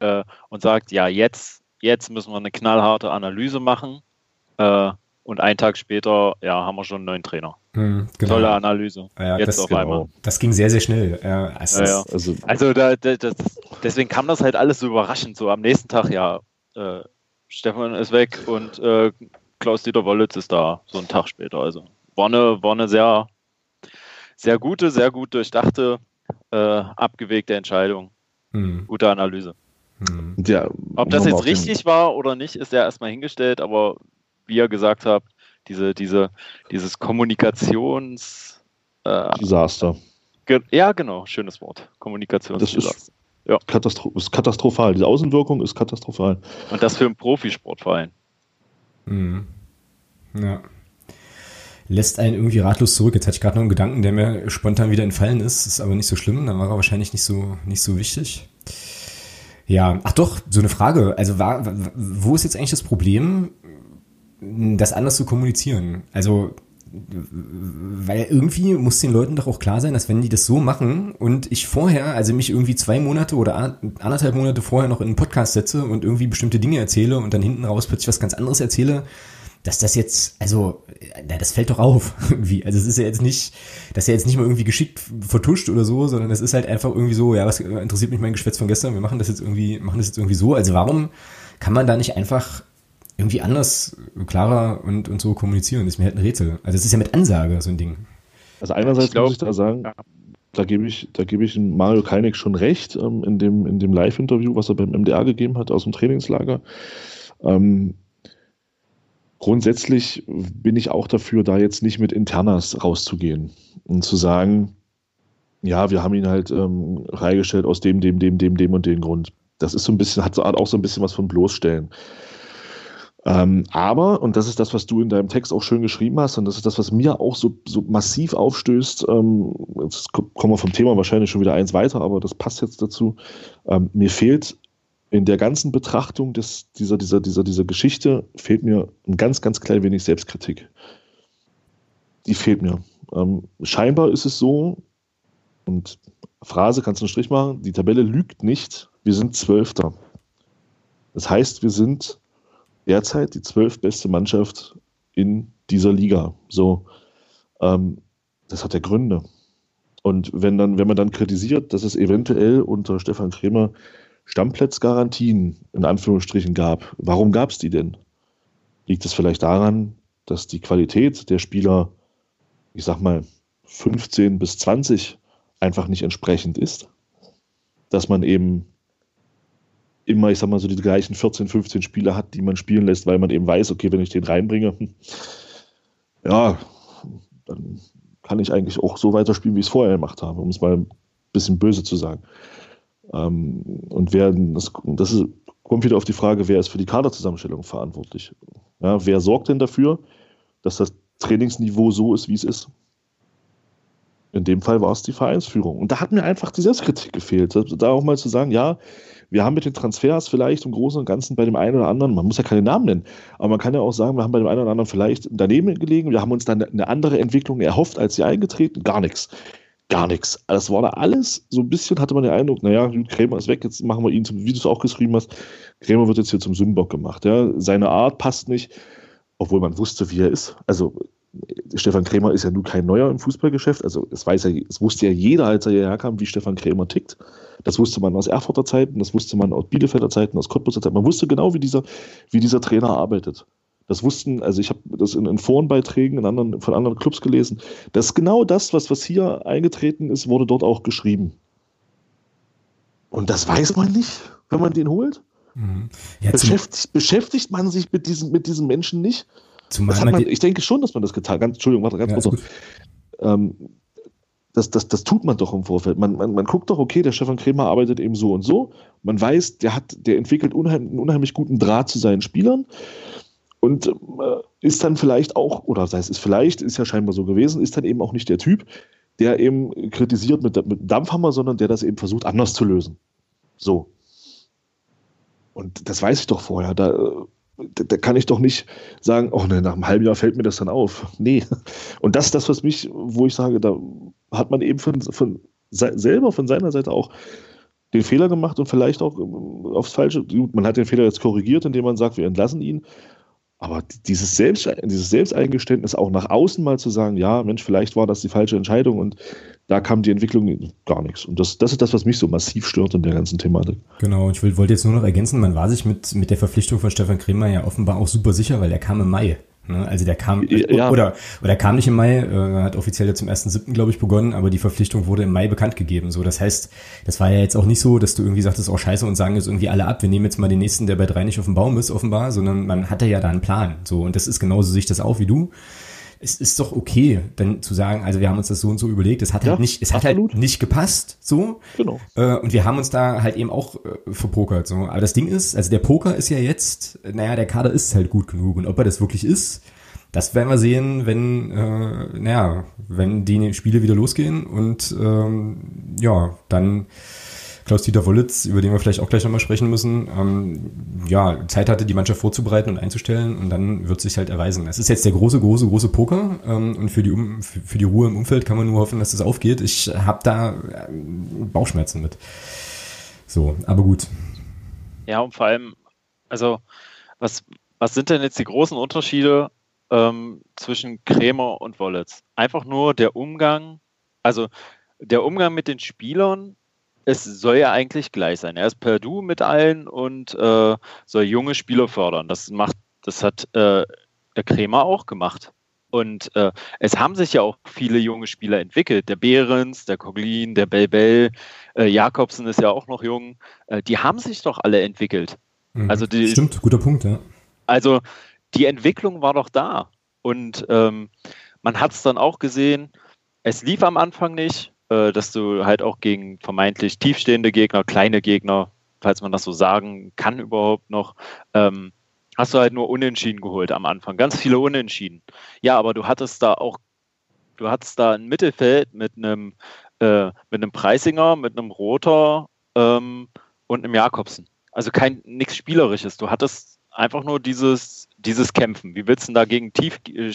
äh, und sagt, ja, jetzt, jetzt müssen wir eine knallharte Analyse machen. Äh, und einen Tag später, ja, haben wir schon einen neuen Trainer. Mhm, genau. Tolle Analyse. Ja, Jetzt das, auf genau. einmal. Das ging sehr, sehr schnell. Ja, also, ja, also, also da, da, das, deswegen kam das halt alles so überraschend. So am nächsten Tag, ja, äh, Stefan ist weg und äh, Klaus-Dieter Wollitz ist da, so einen Tag später. Also war eine, war eine sehr, sehr gute, sehr gut durchdachte, äh, abgewegte Entscheidung. Mhm. Gute Analyse. Mhm. Ja, Ob das jetzt richtig war oder nicht, ist ja erstmal hingestellt, aber wie ihr gesagt habt, diese, diese, dieses Kommunikations... Äh, Desaster. Ge ja, genau, schönes Wort. Kommunikationsdesaster. Das ist, ja. Katastro ist katastrophal. Diese Außenwirkung ist katastrophal. Und das für einen Profisportverein. Mhm. Ja. Lässt einen irgendwie ratlos zurück. Jetzt hatte ich gerade noch einen Gedanken, der mir spontan wieder entfallen ist. Ist aber nicht so schlimm. Dann war er wahrscheinlich nicht so, nicht so wichtig. Ja, ach doch, so eine Frage. Also war, wo ist jetzt eigentlich das Problem das anders zu kommunizieren. Also weil irgendwie muss den Leuten doch auch klar sein, dass wenn die das so machen und ich vorher, also mich irgendwie zwei Monate oder anderthalb Monate vorher noch in einen Podcast setze und irgendwie bestimmte Dinge erzähle und dann hinten raus plötzlich was ganz anderes erzähle, dass das jetzt, also, na, das fällt doch auf irgendwie. Also es ist ja jetzt nicht, das ist ja jetzt nicht mal irgendwie geschickt vertuscht oder so, sondern es ist halt einfach irgendwie so, ja, was interessiert mich mein Geschwätz von gestern? Wir machen das jetzt irgendwie, machen das jetzt irgendwie so. Also warum kann man da nicht einfach irgendwie anders, klarer und, und so kommunizieren. Das ist mir halt ein Rätsel. Also es ist ja mit Ansage so ein Ding. Also einerseits ich glaub, muss ich da sagen, ja. da gebe ich, da gebe ich Mario Keinig schon recht, ähm, in dem, in dem Live-Interview, was er beim MDR gegeben hat aus dem Trainingslager. Ähm, grundsätzlich bin ich auch dafür, da jetzt nicht mit Internas rauszugehen und zu sagen, ja, wir haben ihn halt ähm, reingestellt aus dem, dem, dem, dem, dem und dem Grund. Das ist so ein bisschen, hat auch so ein bisschen was von bloßstellen. Ähm, aber, und das ist das, was du in deinem Text auch schön geschrieben hast, und das ist das, was mir auch so, so massiv aufstößt, ähm, jetzt kommen wir vom Thema wahrscheinlich schon wieder eins weiter, aber das passt jetzt dazu. Ähm, mir fehlt in der ganzen Betrachtung des, dieser, dieser, dieser, dieser Geschichte, fehlt mir ein ganz, ganz klein wenig Selbstkritik. Die fehlt mir. Ähm, scheinbar ist es so, und Phrase kannst du einen Strich machen, die Tabelle lügt nicht, wir sind Zwölfter. Das heißt, wir sind derzeit die zwölf beste Mannschaft in dieser Liga. So, ähm, das hat ja Gründe. Und wenn dann, wenn man dann kritisiert, dass es eventuell unter Stefan Krämer Stammplatzgarantien in Anführungsstrichen gab, warum gab es die denn? Liegt es vielleicht daran, dass die Qualität der Spieler, ich sag mal, 15 bis 20 einfach nicht entsprechend ist? Dass man eben immer, ich sag mal, so die gleichen 14, 15 Spieler hat, die man spielen lässt, weil man eben weiß, okay, wenn ich den reinbringe, ja, dann kann ich eigentlich auch so weiterspielen, wie ich es vorher gemacht habe, um es mal ein bisschen böse zu sagen. Ähm, und wer, das, das ist, kommt wieder auf die Frage, wer ist für die Kaderzusammenstellung verantwortlich? Ja, wer sorgt denn dafür, dass das Trainingsniveau so ist, wie es ist? In dem Fall war es die Vereinsführung. Und da hat mir einfach die Selbstkritik gefehlt. Da auch mal zu sagen, ja, wir haben mit den Transfers vielleicht im Großen und Ganzen bei dem einen oder anderen, man muss ja keine Namen nennen, aber man kann ja auch sagen, wir haben bei dem einen oder anderen vielleicht daneben gelegen, wir haben uns dann eine andere Entwicklung erhofft, als sie eingetreten, gar nichts. Gar nichts. Das war da alles so ein bisschen, hatte man den Eindruck, naja, Krämer ist weg, jetzt machen wir ihn zum, wie du es auch geschrieben hast, Krämer wird jetzt hier zum Sündenbock gemacht. Ja. Seine Art passt nicht, obwohl man wusste, wie er ist. Also Stefan Krämer ist ja nun kein Neuer im Fußballgeschäft. Also es weiß ja, es wusste ja jeder, als er hierher kam, wie Stefan Krämer tickt. Das wusste man aus Erfurter Zeiten, das wusste man aus Bielefelder Zeiten, aus Cottbuser Zeiten. Man wusste genau, wie dieser, wie dieser Trainer arbeitet. Das wussten, also ich habe das in, in Forenbeiträgen in anderen, von anderen Clubs gelesen. Das ist genau das, was, was hier eingetreten ist, wurde dort auch geschrieben. Und das weiß man nicht, wenn man den holt. Mhm. Ja, beschäftigt, beschäftigt man sich mit diesen, mit diesen Menschen nicht? Man, ich denke schon, dass man das getan hat. Entschuldigung, warte ganz ja, kurz. Ähm, das, das, das tut man doch im Vorfeld. Man, man, man guckt doch, okay, der Stefan Krämer arbeitet eben so und so. Man weiß, der hat, der entwickelt unheim, einen unheimlich guten Draht zu seinen Spielern und äh, ist dann vielleicht auch, oder das heißt, ist vielleicht, ist ja scheinbar so gewesen, ist dann eben auch nicht der Typ, der eben kritisiert mit, mit Dampfhammer, sondern der das eben versucht, anders zu lösen. So. Und das weiß ich doch vorher. Da, da, da, kann ich doch nicht sagen, oh ne, nach einem halben Jahr fällt mir das dann auf. Nee. Und das ist das, was mich, wo ich sage, da hat man eben von, von selber von seiner Seite auch den Fehler gemacht und vielleicht auch ähm, aufs Falsche. Man hat den Fehler jetzt korrigiert, indem man sagt, wir entlassen ihn. Aber dieses, Selbst, dieses Selbsteingeständnis auch nach außen mal zu sagen, ja, Mensch, vielleicht war das die falsche Entscheidung und da kam die Entwicklung gar nichts. Und das, das ist das, was mich so massiv stört in der ganzen Thematik. Genau, ich wollte jetzt nur noch ergänzen, man war sich mit, mit der Verpflichtung von Stefan Kremer ja offenbar auch super sicher, weil er kam im Mai. Ne? Also der kam ja. oder oder kam nicht im Mai, äh, hat offiziell ja zum 1.7. glaube ich begonnen, aber die Verpflichtung wurde im Mai bekannt gegeben. So, das heißt, das war ja jetzt auch nicht so, dass du irgendwie sagtest, oh Scheiße und sagen jetzt irgendwie alle ab, wir nehmen jetzt mal den nächsten, der bei drei nicht auf dem Baum ist, offenbar, sondern man hatte ja da einen Plan. So und das ist genauso sich das auch wie du es ist doch okay, dann zu sagen, also wir haben uns das so und so überlegt, es hat halt nicht, es absolut. hat halt nicht gepasst, so. Genau. Äh, und wir haben uns da halt eben auch äh, verpokert, so. Aber das Ding ist, also der Poker ist ja jetzt, naja, der Kader ist halt gut genug und ob er das wirklich ist, das werden wir sehen, wenn, äh, naja, wenn die Spiele wieder losgehen und ähm, ja, dann Klaus-Dieter Wollitz, über den wir vielleicht auch gleich nochmal sprechen müssen, ähm, ja, Zeit hatte, die Mannschaft vorzubereiten und einzustellen und dann wird sich halt erweisen. Es ist jetzt der große, große, große Poker ähm, und für die, um, für, für, die Ruhe im Umfeld kann man nur hoffen, dass das aufgeht. Ich habe da äh, Bauchschmerzen mit. So, aber gut. Ja, und vor allem, also, was, was sind denn jetzt die großen Unterschiede ähm, zwischen Krämer und Wollitz? Einfach nur der Umgang, also der Umgang mit den Spielern es soll ja eigentlich gleich sein. Er ist per Du mit allen und äh, soll junge Spieler fördern. Das macht, das hat äh, der Krämer auch gemacht. Und äh, es haben sich ja auch viele junge Spieler entwickelt. Der Behrens, der Coglin, der Bell äh, Jakobsen ist ja auch noch jung. Äh, die haben sich doch alle entwickelt. Mhm. Also die, Stimmt, guter Punkt, ja. Also die Entwicklung war doch da. Und ähm, man hat es dann auch gesehen, es lief am Anfang nicht äh, dass du halt auch gegen vermeintlich tiefstehende Gegner, kleine Gegner, falls man das so sagen kann überhaupt noch, ähm, hast du halt nur Unentschieden geholt am Anfang. Ganz viele Unentschieden. Ja, aber du hattest da auch, du hattest da ein Mittelfeld mit einem, äh, mit einem Preisinger, mit einem Roter ähm, und einem Jakobsen. Also kein nichts Spielerisches. Du hattest einfach nur dieses, dieses Kämpfen. Wie willst du denn da gegen tief, äh,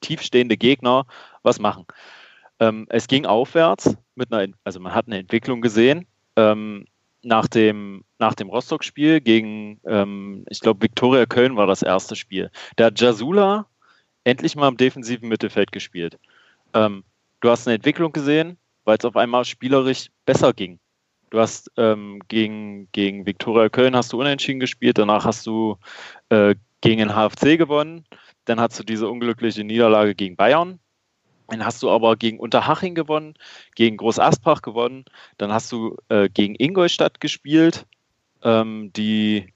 tiefstehende Gegner was machen? Ähm, es ging aufwärts mit einer, also man hat eine Entwicklung gesehen. Ähm, nach dem, nach dem Rostock-Spiel gegen, ähm, ich glaube, Viktoria Köln war das erste Spiel. Da hat Jasula endlich mal im defensiven Mittelfeld gespielt. Ähm, du hast eine Entwicklung gesehen, weil es auf einmal spielerisch besser ging. Du hast ähm, gegen, gegen Viktoria Köln hast du unentschieden gespielt, danach hast du äh, gegen den HFC gewonnen, dann hast du diese unglückliche Niederlage gegen Bayern, dann hast du aber gegen Unterhaching gewonnen, gegen Groß Asbach gewonnen, dann hast du äh, gegen Ingolstadt gespielt, ähm, die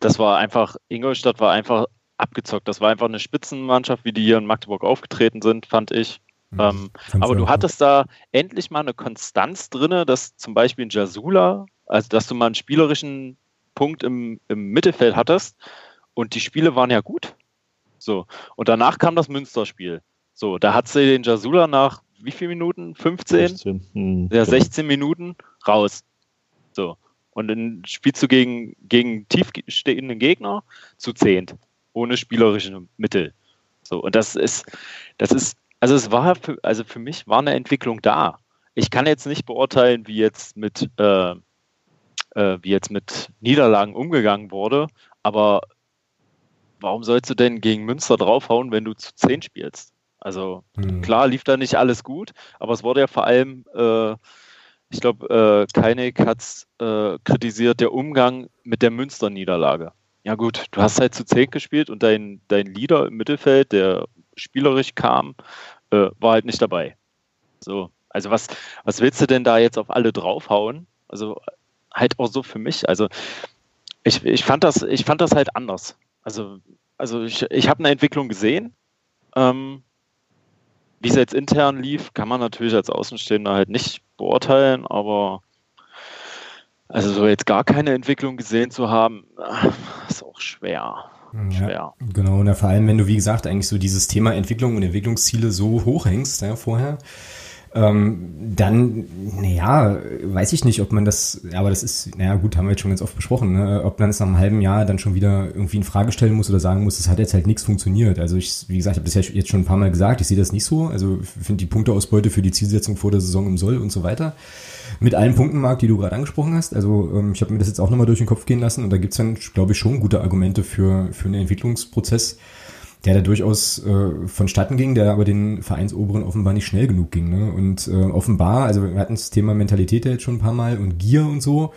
das war einfach, Ingolstadt war einfach abgezockt. Das war einfach eine Spitzenmannschaft, wie die hier in Magdeburg aufgetreten sind, fand ich. Mhm, ähm, aber du hattest da endlich mal eine Konstanz drin, dass zum Beispiel in Jasula, also dass du mal einen spielerischen Punkt im, im Mittelfeld hattest und die Spiele waren ja gut. So. Und danach kam das Münsterspiel. So, da hat sie den Jasula nach wie viel Minuten? 15? 16. Hm, ja, 16 genau. Minuten raus. So. Und dann spielst du gegen, gegen tiefstehenden Gegner zu zehnt, ohne spielerische Mittel. So, und das ist, das ist, also es war für, also für mich war eine Entwicklung da. Ich kann jetzt nicht beurteilen, wie jetzt mit, äh, äh, wie jetzt mit Niederlagen umgegangen wurde, aber warum sollst du denn gegen Münster draufhauen, wenn du zu zehn spielst? Also mhm. klar lief da nicht alles gut, aber es wurde ja vor allem äh, ich glaube, äh, Keinig hat äh, kritisiert, der Umgang mit der Münster-Niederlage. Ja gut, du hast halt zu zehn gespielt und dein, dein Leader im Mittelfeld, der spielerisch kam, äh, war halt nicht dabei. So, also was, was willst du denn da jetzt auf alle draufhauen? Also halt auch so für mich. Also ich, ich, fand, das, ich fand das halt anders. Also, also ich, ich habe eine Entwicklung gesehen. Ähm, wie es jetzt intern lief, kann man natürlich als Außenstehender halt nicht beurteilen, aber also so jetzt gar keine Entwicklung gesehen zu haben, ist auch schwer. schwer. Ja, genau, und vor allem, wenn du, wie gesagt, eigentlich so dieses Thema Entwicklung und Entwicklungsziele so hochhängst ja, vorher, ähm, dann, naja, weiß ich nicht, ob man das, aber das ist, naja gut, haben wir jetzt schon ganz oft besprochen, ne? ob man es nach einem halben Jahr dann schon wieder irgendwie in Frage stellen muss oder sagen muss, es hat jetzt halt nichts funktioniert. Also ich, wie gesagt, ich habe das ja jetzt schon ein paar Mal gesagt, ich sehe das nicht so. Also ich finde die Punkteausbeute für die Zielsetzung vor der Saison im Soll und so weiter. Mit allen Punkten, Marc, die du gerade angesprochen hast. Also ähm, ich habe mir das jetzt auch nochmal durch den Kopf gehen lassen und da gibt's dann, glaube ich, schon gute Argumente für, für einen Entwicklungsprozess der da durchaus äh, vonstatten ging, der aber den Vereinsoberen offenbar nicht schnell genug ging. Ne? Und äh, offenbar, also wir hatten das Thema Mentalität ja jetzt schon ein paar Mal und Gier und so.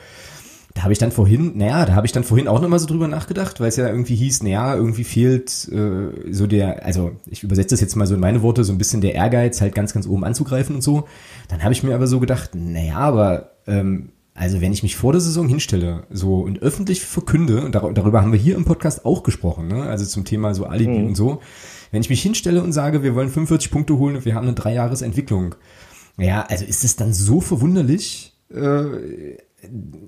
Da habe ich dann vorhin, naja, da habe ich dann vorhin auch nochmal so drüber nachgedacht, weil es ja irgendwie hieß, naja, irgendwie fehlt äh, so der, also ich übersetze das jetzt mal so in meine Worte, so ein bisschen der Ehrgeiz, halt ganz, ganz oben anzugreifen und so. Dann habe ich mir aber so gedacht, naja, aber ähm, also wenn ich mich vor der Saison hinstelle so und öffentlich verkünde, und darüber haben wir hier im Podcast auch gesprochen, ne? also zum Thema so Alibi mhm. und so, wenn ich mich hinstelle und sage, wir wollen 45 Punkte holen und wir haben eine Dreijahresentwicklung, ja, also ist es dann so verwunderlich, äh,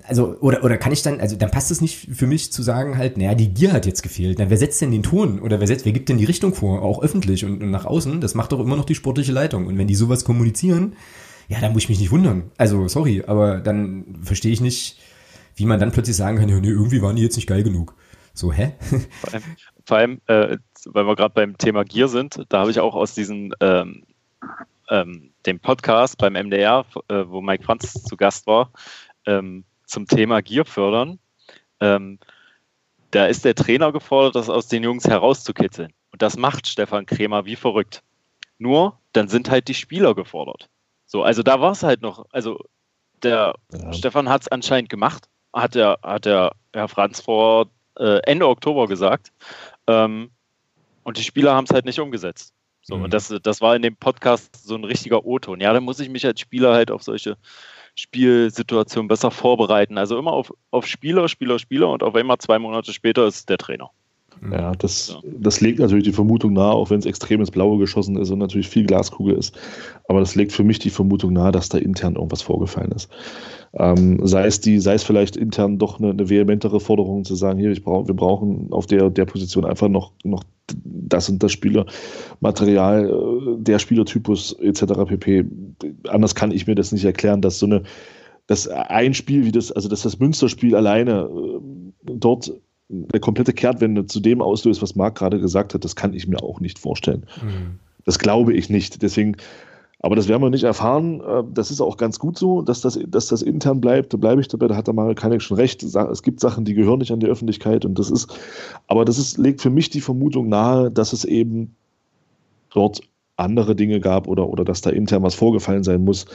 also, oder, oder kann ich dann, also dann passt es nicht für mich zu sagen halt, naja, die Gier hat jetzt gefehlt. Na, wer setzt denn den Ton? Oder wer setzt, wer gibt denn die Richtung vor? Auch öffentlich und, und nach außen? Das macht doch immer noch die sportliche Leitung. Und wenn die sowas kommunizieren, ja, da muss ich mich nicht wundern. Also, sorry, aber dann verstehe ich nicht, wie man dann plötzlich sagen kann, ja, nee, irgendwie waren die jetzt nicht geil genug. So, hä? Vor allem, vor allem äh, weil wir gerade beim Thema Gier sind, da habe ich auch aus diesem ähm, ähm, dem Podcast beim MDR, äh, wo Mike Franz zu Gast war, ähm, zum Thema Gier fördern. Ähm, da ist der Trainer gefordert, das aus den Jungs herauszukitzeln. Und das macht Stefan Kremer wie verrückt. Nur, dann sind halt die Spieler gefordert. So, also da war es halt noch, also der ja. Stefan hat es anscheinend gemacht, hat der, hat der Herr Franz vor äh, Ende Oktober gesagt. Ähm, und die Spieler haben es halt nicht umgesetzt. So, mhm. und das, das war in dem Podcast so ein richtiger O-Ton. Ja, dann muss ich mich als Spieler halt auf solche Spielsituationen besser vorbereiten. Also immer auf, auf Spieler, Spieler, Spieler und auf einmal zwei Monate später ist der Trainer. Ja, das, ja. das legt natürlich die Vermutung nahe, auch wenn es extrem ins Blaue geschossen ist und natürlich viel Glaskugel ist. Aber das legt für mich die Vermutung nahe, dass da intern irgendwas vorgefallen ist. Ähm, sei es die, sei es vielleicht intern doch eine, eine vehementere Forderung zu sagen, hier, ich brauch, wir brauchen auf der, der Position einfach noch, noch das und das Spielermaterial, äh, der Spielertypus etc. pp. Anders kann ich mir das nicht erklären, dass so eine, dass ein Spiel wie das, also dass das Münsterspiel alleine äh, dort eine komplette Kehrtwende zu dem auslöst, was Marc gerade gesagt hat, das kann ich mir auch nicht vorstellen. Mhm. Das glaube ich nicht. Deswegen Aber das werden wir nicht erfahren. Äh, das ist auch ganz gut so, dass das, dass das intern bleibt. Da bleibe ich dabei. Da hat der Marek Kanek schon recht. Es gibt Sachen, die gehören nicht an die Öffentlichkeit. Und das ist, aber das ist, legt für mich die Vermutung nahe, dass es eben dort andere Dinge gab oder, oder dass da intern was vorgefallen sein muss,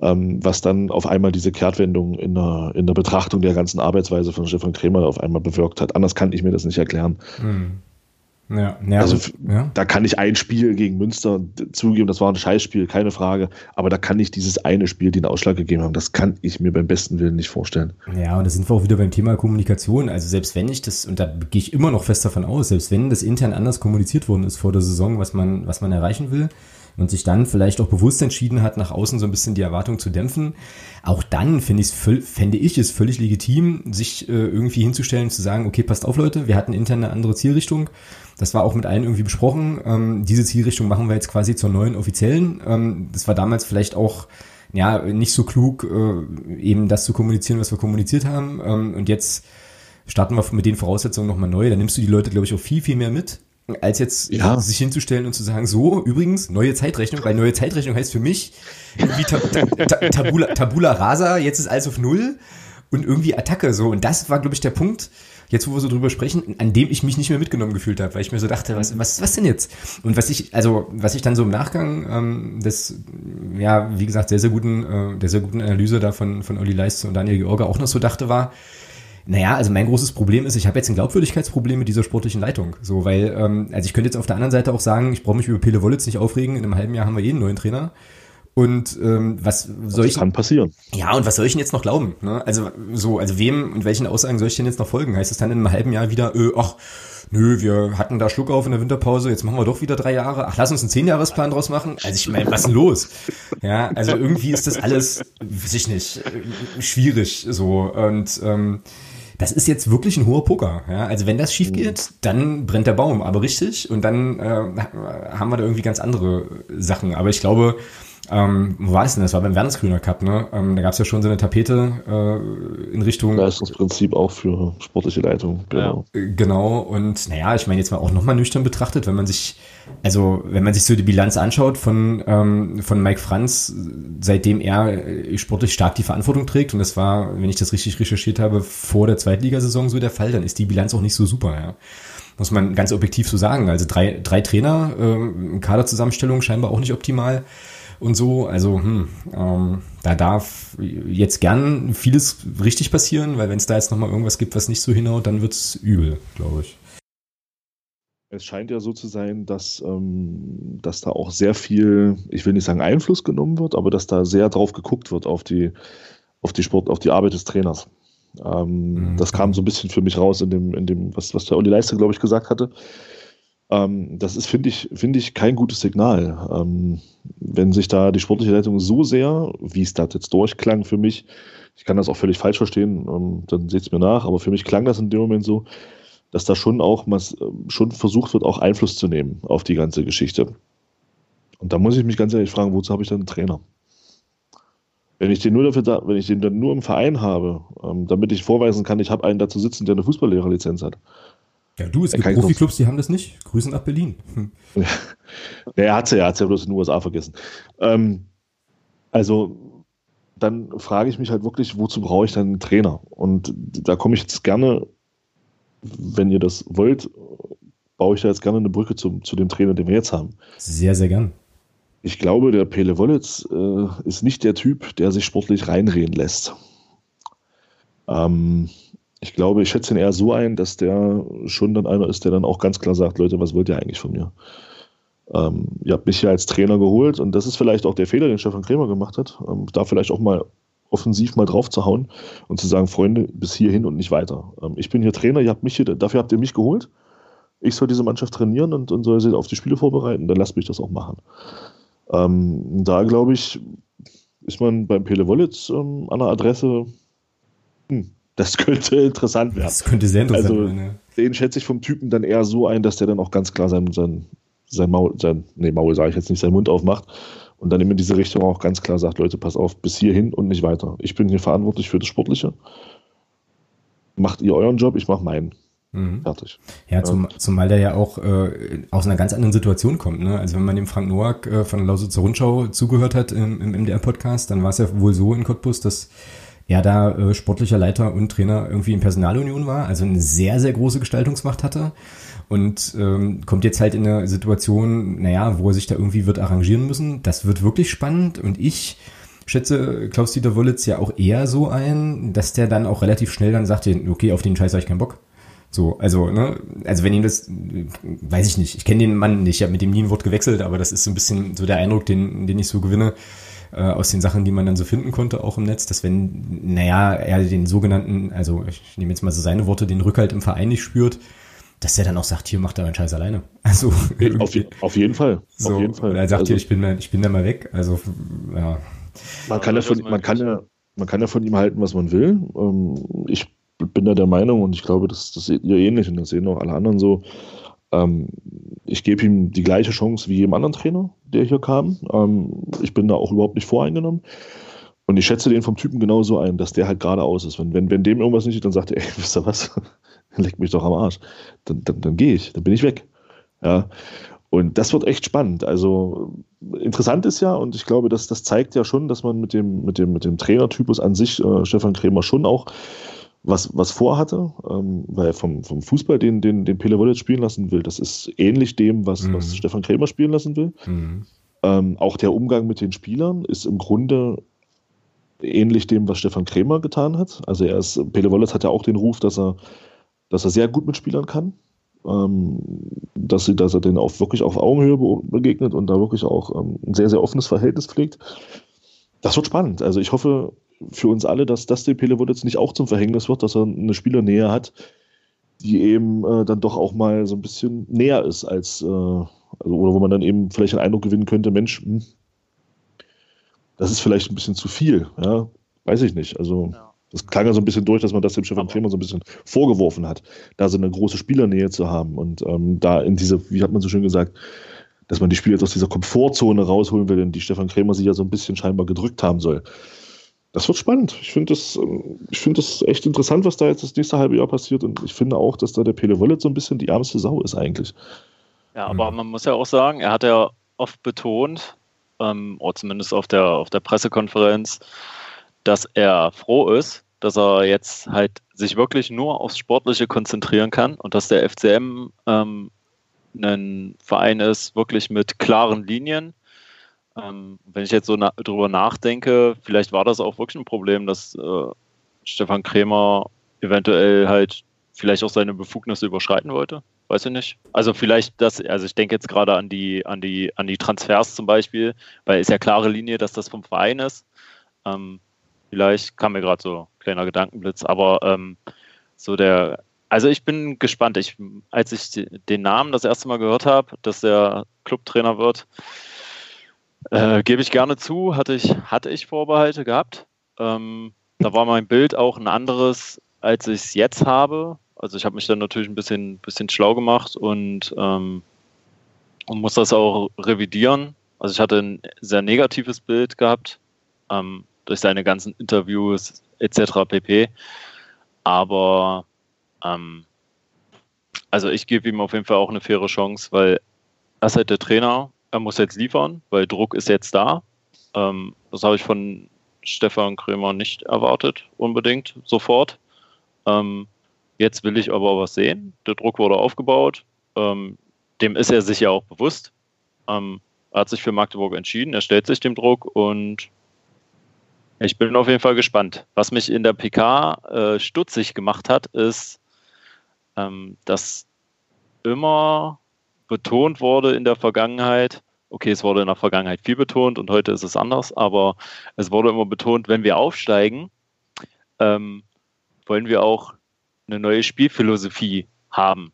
ähm, was dann auf einmal diese Kehrtwendung in der, in der Betrachtung der ganzen Arbeitsweise von Stefan Krämer auf einmal bewirkt hat. Anders kann ich mir das nicht erklären. Hm. Ja, ja, also ja. da kann ich ein Spiel gegen Münster zugeben, das war ein Scheißspiel, keine Frage. Aber da kann nicht dieses eine Spiel den Ausschlag gegeben haben. Das kann ich mir beim besten Willen nicht vorstellen. Ja, und da sind wir auch wieder beim Thema Kommunikation. Also selbst wenn ich das, und da gehe ich immer noch fest davon aus, selbst wenn das intern anders kommuniziert worden ist vor der Saison, was man, was man erreichen will, und sich dann vielleicht auch bewusst entschieden hat, nach außen so ein bisschen die Erwartung zu dämpfen, auch dann finde ich fände ich es völlig legitim, sich äh, irgendwie hinzustellen zu sagen, okay, passt auf Leute, wir hatten intern eine andere Zielrichtung. Das war auch mit allen irgendwie besprochen. Ähm, diese Zielrichtung machen wir jetzt quasi zur neuen offiziellen. Ähm, das war damals vielleicht auch ja nicht so klug, äh, eben das zu kommunizieren, was wir kommuniziert haben. Ähm, und jetzt starten wir mit den Voraussetzungen nochmal neu. Da nimmst du die Leute, glaube ich, auch viel, viel mehr mit als jetzt ja. sich hinzustellen und zu sagen, so, übrigens, neue Zeitrechnung, weil neue Zeitrechnung heißt für mich irgendwie ta ta tabula, tabula rasa, jetzt ist alles auf Null und irgendwie Attacke so. Und das war, glaube ich, der Punkt, jetzt wo wir so drüber sprechen, an dem ich mich nicht mehr mitgenommen gefühlt habe, weil ich mir so dachte, was, was, was denn jetzt? Und was ich, also was ich dann so im Nachgang ähm, des, ja, wie gesagt, sehr, sehr guten, äh, der sehr guten Analyse da von, von Olli Leiste und Daniel George auch noch so dachte, war, naja, also mein großes Problem ist, ich habe jetzt ein Glaubwürdigkeitsproblem mit dieser sportlichen Leitung. So, weil, ähm, also ich könnte jetzt auf der anderen Seite auch sagen, ich brauche mich über Pele Wollitz nicht aufregen, in einem halben Jahr haben wir eh einen neuen Trainer. Und ähm, was soll das ich. kann passieren. Ja, und was soll ich denn jetzt noch glauben? Ne? Also so, also wem und welchen Aussagen soll ich denn jetzt noch folgen? Heißt es dann in einem halben Jahr wieder, äh, ach, nö, wir hatten da Schluck auf in der Winterpause, jetzt machen wir doch wieder drei Jahre. Ach, lass uns einen Zehnjahresplan draus machen. Also ich meine, was ist denn los? Ja, also irgendwie ist das alles, weiß ich nicht, schwierig so. Und ähm, das ist jetzt wirklich ein hoher Poker. Ja? Also wenn das schief mhm. geht, dann brennt der Baum, aber richtig. Und dann äh, haben wir da irgendwie ganz andere Sachen. Aber ich glaube, ähm, wo war das denn? Das war beim Wernesgrüner Cup, ne? Ähm, da gab es ja schon so eine Tapete äh, in Richtung. Leistungsprinzip auch für sportliche Leitung, genau. Ja. Äh, genau, und naja, ich meine jetzt mal auch nochmal nüchtern betrachtet, wenn man sich, also wenn man sich so die Bilanz anschaut von, ähm, von Mike Franz, seitdem er äh, sportlich stark die Verantwortung trägt, und das war, wenn ich das richtig recherchiert habe, vor der Zweitligasaison so der Fall, dann ist die Bilanz auch nicht so super, ja muss man ganz objektiv so sagen. Also drei, drei Trainer, äh, Kaderzusammenstellung scheinbar auch nicht optimal und so. Also hm, ähm, da darf jetzt gern vieles richtig passieren, weil wenn es da jetzt nochmal irgendwas gibt, was nicht so hinhaut, dann wird es übel, glaube ich. Es scheint ja so zu sein, dass, ähm, dass da auch sehr viel, ich will nicht sagen Einfluss genommen wird, aber dass da sehr drauf geguckt wird auf die, auf die Sport, auf die Arbeit des Trainers. Ähm, mhm. Das kam so ein bisschen für mich raus in dem, in dem was, was der Olli Leister, glaube ich, gesagt hatte. Ähm, das ist, finde ich, finde ich, kein gutes Signal. Ähm, wenn sich da die sportliche Leitung so sehr, wie es da jetzt durchklang für mich, ich kann das auch völlig falsch verstehen, ähm, dann seht es mir nach, aber für mich klang das in dem Moment so, dass da schon auch was, schon versucht wird, auch Einfluss zu nehmen auf die ganze Geschichte. Und da muss ich mich ganz ehrlich fragen, wozu habe ich dann einen Trainer? Wenn ich den nur dafür da, wenn ich den dann nur im Verein habe, ähm, damit ich vorweisen kann, ich habe einen dazu sitzen, der eine Fußballlehrerlizenz hat, ja, du, es gibt Profiklubs, die haben das nicht. Grüßen nach Berlin. Hm. Ja, er hat es ja, er hat ja bloß in den USA vergessen. Ähm, also, dann frage ich mich halt wirklich, wozu brauche ich dann einen Trainer? Und da komme ich jetzt gerne, wenn ihr das wollt, baue ich da jetzt gerne eine Brücke zu, zu dem Trainer, den wir jetzt haben. Sehr, sehr gern. Ich glaube, der Pele Wollitz äh, ist nicht der Typ, der sich sportlich reinreden lässt. Ähm, ich glaube, ich schätze ihn eher so ein, dass der schon dann einer ist, der dann auch ganz klar sagt, Leute, was wollt ihr eigentlich von mir? Ähm, ihr habt mich ja als Trainer geholt und das ist vielleicht auch der Fehler, den Stefan Krämer gemacht hat, ähm, da vielleicht auch mal offensiv mal drauf zu hauen und zu sagen, Freunde, bis hierhin und nicht weiter. Ähm, ich bin hier Trainer, ihr habt mich hier, dafür habt ihr mich geholt. Ich soll diese Mannschaft trainieren und, und soll sie auf die Spiele vorbereiten, dann lasst mich das auch machen. Ähm, da glaube ich, ist man beim Pele Wollitz ähm, an der Adresse, hm, das könnte interessant werden. Das könnte sehr interessant also, werden. Ja. Den schätze ich vom Typen dann eher so ein, dass der dann auch ganz klar sein, sein, sein Maul, sein, nee, Maul sage ich jetzt nicht, seinen Mund aufmacht und dann in diese Richtung auch ganz klar sagt, Leute, pass auf, bis hierhin und nicht weiter. Ich bin hier verantwortlich für das Sportliche. Macht ihr euren Job, ich mache meinen. Mhm. Fertig. Ja, zum, zumal der ja auch äh, aus einer ganz anderen Situation kommt. Ne? Also wenn man dem Frank Noack äh, von der Lausitzer Rundschau zugehört hat im, im MDR-Podcast, dann war es ja wohl so in Cottbus, dass er da äh, sportlicher Leiter und Trainer irgendwie in Personalunion war, also eine sehr, sehr große Gestaltungsmacht hatte und ähm, kommt jetzt halt in eine Situation, naja, wo er sich da irgendwie wird arrangieren müssen. Das wird wirklich spannend und ich schätze Klaus-Dieter Wollitz ja auch eher so ein, dass der dann auch relativ schnell dann sagt, okay, auf den Scheiß habe ich keinen Bock. So, also, ne, also wenn ihm das, weiß ich nicht, ich kenne den Mann nicht, ich habe mit dem nie ein Wort gewechselt, aber das ist so ein bisschen so der Eindruck, den, den ich so gewinne äh, aus den Sachen, die man dann so finden konnte, auch im Netz, dass wenn, naja, er den sogenannten, also ich nehme jetzt mal so seine Worte, den Rückhalt im Verein nicht spürt, dass er dann auch sagt, hier macht er einen Scheiß alleine. Also auf, auf jeden Fall. So, auf jeden Fall. Er sagt also, hier, ich bin, ich bin da mal weg. Also ja. Man kann ja von, man kann ja, man kann ja von ihm halten, was man will. Ähm, ich bin da der Meinung und ich glaube, das, das seht ihr ähnlich und das sehen auch alle anderen so. Ähm, ich gebe ihm die gleiche Chance wie jedem anderen Trainer, der hier kam. Ähm, ich bin da auch überhaupt nicht voreingenommen. Und ich schätze den vom Typen genauso ein, dass der halt geradeaus ist. Wenn, wenn, wenn dem irgendwas nicht ist, dann sagt er, ey, wisst ihr was? Leck mich doch am Arsch. Dann, dann, dann gehe ich, dann bin ich weg. Ja. Und das wird echt spannend. Also interessant ist ja, und ich glaube, dass das zeigt ja schon, dass man mit dem, mit dem, mit dem Trainertypus an sich, äh, Stefan Krämer, schon auch was, was vorhatte, ähm, weil vom, vom Fußball, den, den, den Pele Wollitz spielen lassen will, das ist ähnlich dem, was, mhm. was Stefan Krämer spielen lassen will. Mhm. Ähm, auch der Umgang mit den Spielern ist im Grunde ähnlich dem, was Stefan Krämer getan hat. Also er ist, Pele Wollitz hat ja auch den Ruf, dass er, dass er sehr gut mit Spielern kann. Ähm, dass, sie, dass er denen auch wirklich auf Augenhöhe begegnet und da wirklich auch ähm, ein sehr, sehr offenes Verhältnis pflegt. Das wird spannend. Also ich hoffe, für uns alle, dass das dem Pele jetzt nicht auch zum Verhängnis wird, dass er eine Spielernähe hat, die eben äh, dann doch auch mal so ein bisschen näher ist als, äh, also, oder wo man dann eben vielleicht einen Eindruck gewinnen könnte, Mensch, hm, das ist vielleicht ein bisschen zu viel, ja, weiß ich nicht. Also ja. das klang ja so ein bisschen durch, dass man das dem Stefan Kremer so ein bisschen vorgeworfen hat, da so eine große Spielernähe zu haben und ähm, da in diese, wie hat man so schön gesagt, dass man die Spieler jetzt aus dieser Komfortzone rausholen will, in die Stefan Krämer sich ja so ein bisschen scheinbar gedrückt haben soll das wird spannend. Ich finde das, ähm, ich finde das echt interessant, was da jetzt das nächste halbe Jahr passiert. Und ich finde auch, dass da der Pele Wollet so ein bisschen die ärmste Sau ist eigentlich. Ja, aber mhm. man muss ja auch sagen, er hat ja oft betont, ähm, oder zumindest auf der, auf der Pressekonferenz, dass er froh ist, dass er jetzt halt sich wirklich nur aufs Sportliche konzentrieren kann und dass der FCM ähm, ein Verein ist, wirklich mit klaren Linien, ähm, wenn ich jetzt so na drüber nachdenke, vielleicht war das auch wirklich ein Problem, dass äh, Stefan Krämer eventuell halt vielleicht auch seine Befugnisse überschreiten wollte. Weiß ich nicht. Also vielleicht das, also ich denke jetzt gerade an die, an die, an die Transfers zum Beispiel, weil es ja klare Linie, dass das vom Verein ist. Ähm, vielleicht kam mir gerade so ein kleiner Gedankenblitz, aber ähm, so der, also ich bin gespannt. Ich, als ich den Namen das erste Mal gehört habe, dass er Clubtrainer wird, äh, Gebe ich gerne zu, hatte ich, hatte ich Vorbehalte gehabt. Ähm, da war mein Bild auch ein anderes, als ich es jetzt habe. Also ich habe mich dann natürlich ein bisschen, bisschen schlau gemacht und, ähm, und muss das auch revidieren. Also ich hatte ein sehr negatives Bild gehabt ähm, durch seine ganzen Interviews etc. pp. Aber ähm, also ich gebe ihm auf jeden Fall auch eine faire Chance, weil er ist halt der Trainer er muss jetzt liefern, weil Druck ist jetzt da. Ähm, das habe ich von Stefan Krömer nicht erwartet, unbedingt, sofort. Ähm, jetzt will ich aber was sehen. Der Druck wurde aufgebaut. Ähm, dem ist er sich ja auch bewusst. Ähm, er hat sich für Magdeburg entschieden, er stellt sich dem Druck und ich bin auf jeden Fall gespannt. Was mich in der PK äh, stutzig gemacht hat, ist, ähm, dass immer betont wurde in der Vergangenheit, okay, es wurde in der Vergangenheit viel betont und heute ist es anders, aber es wurde immer betont, wenn wir aufsteigen, ähm, wollen wir auch eine neue Spielphilosophie haben.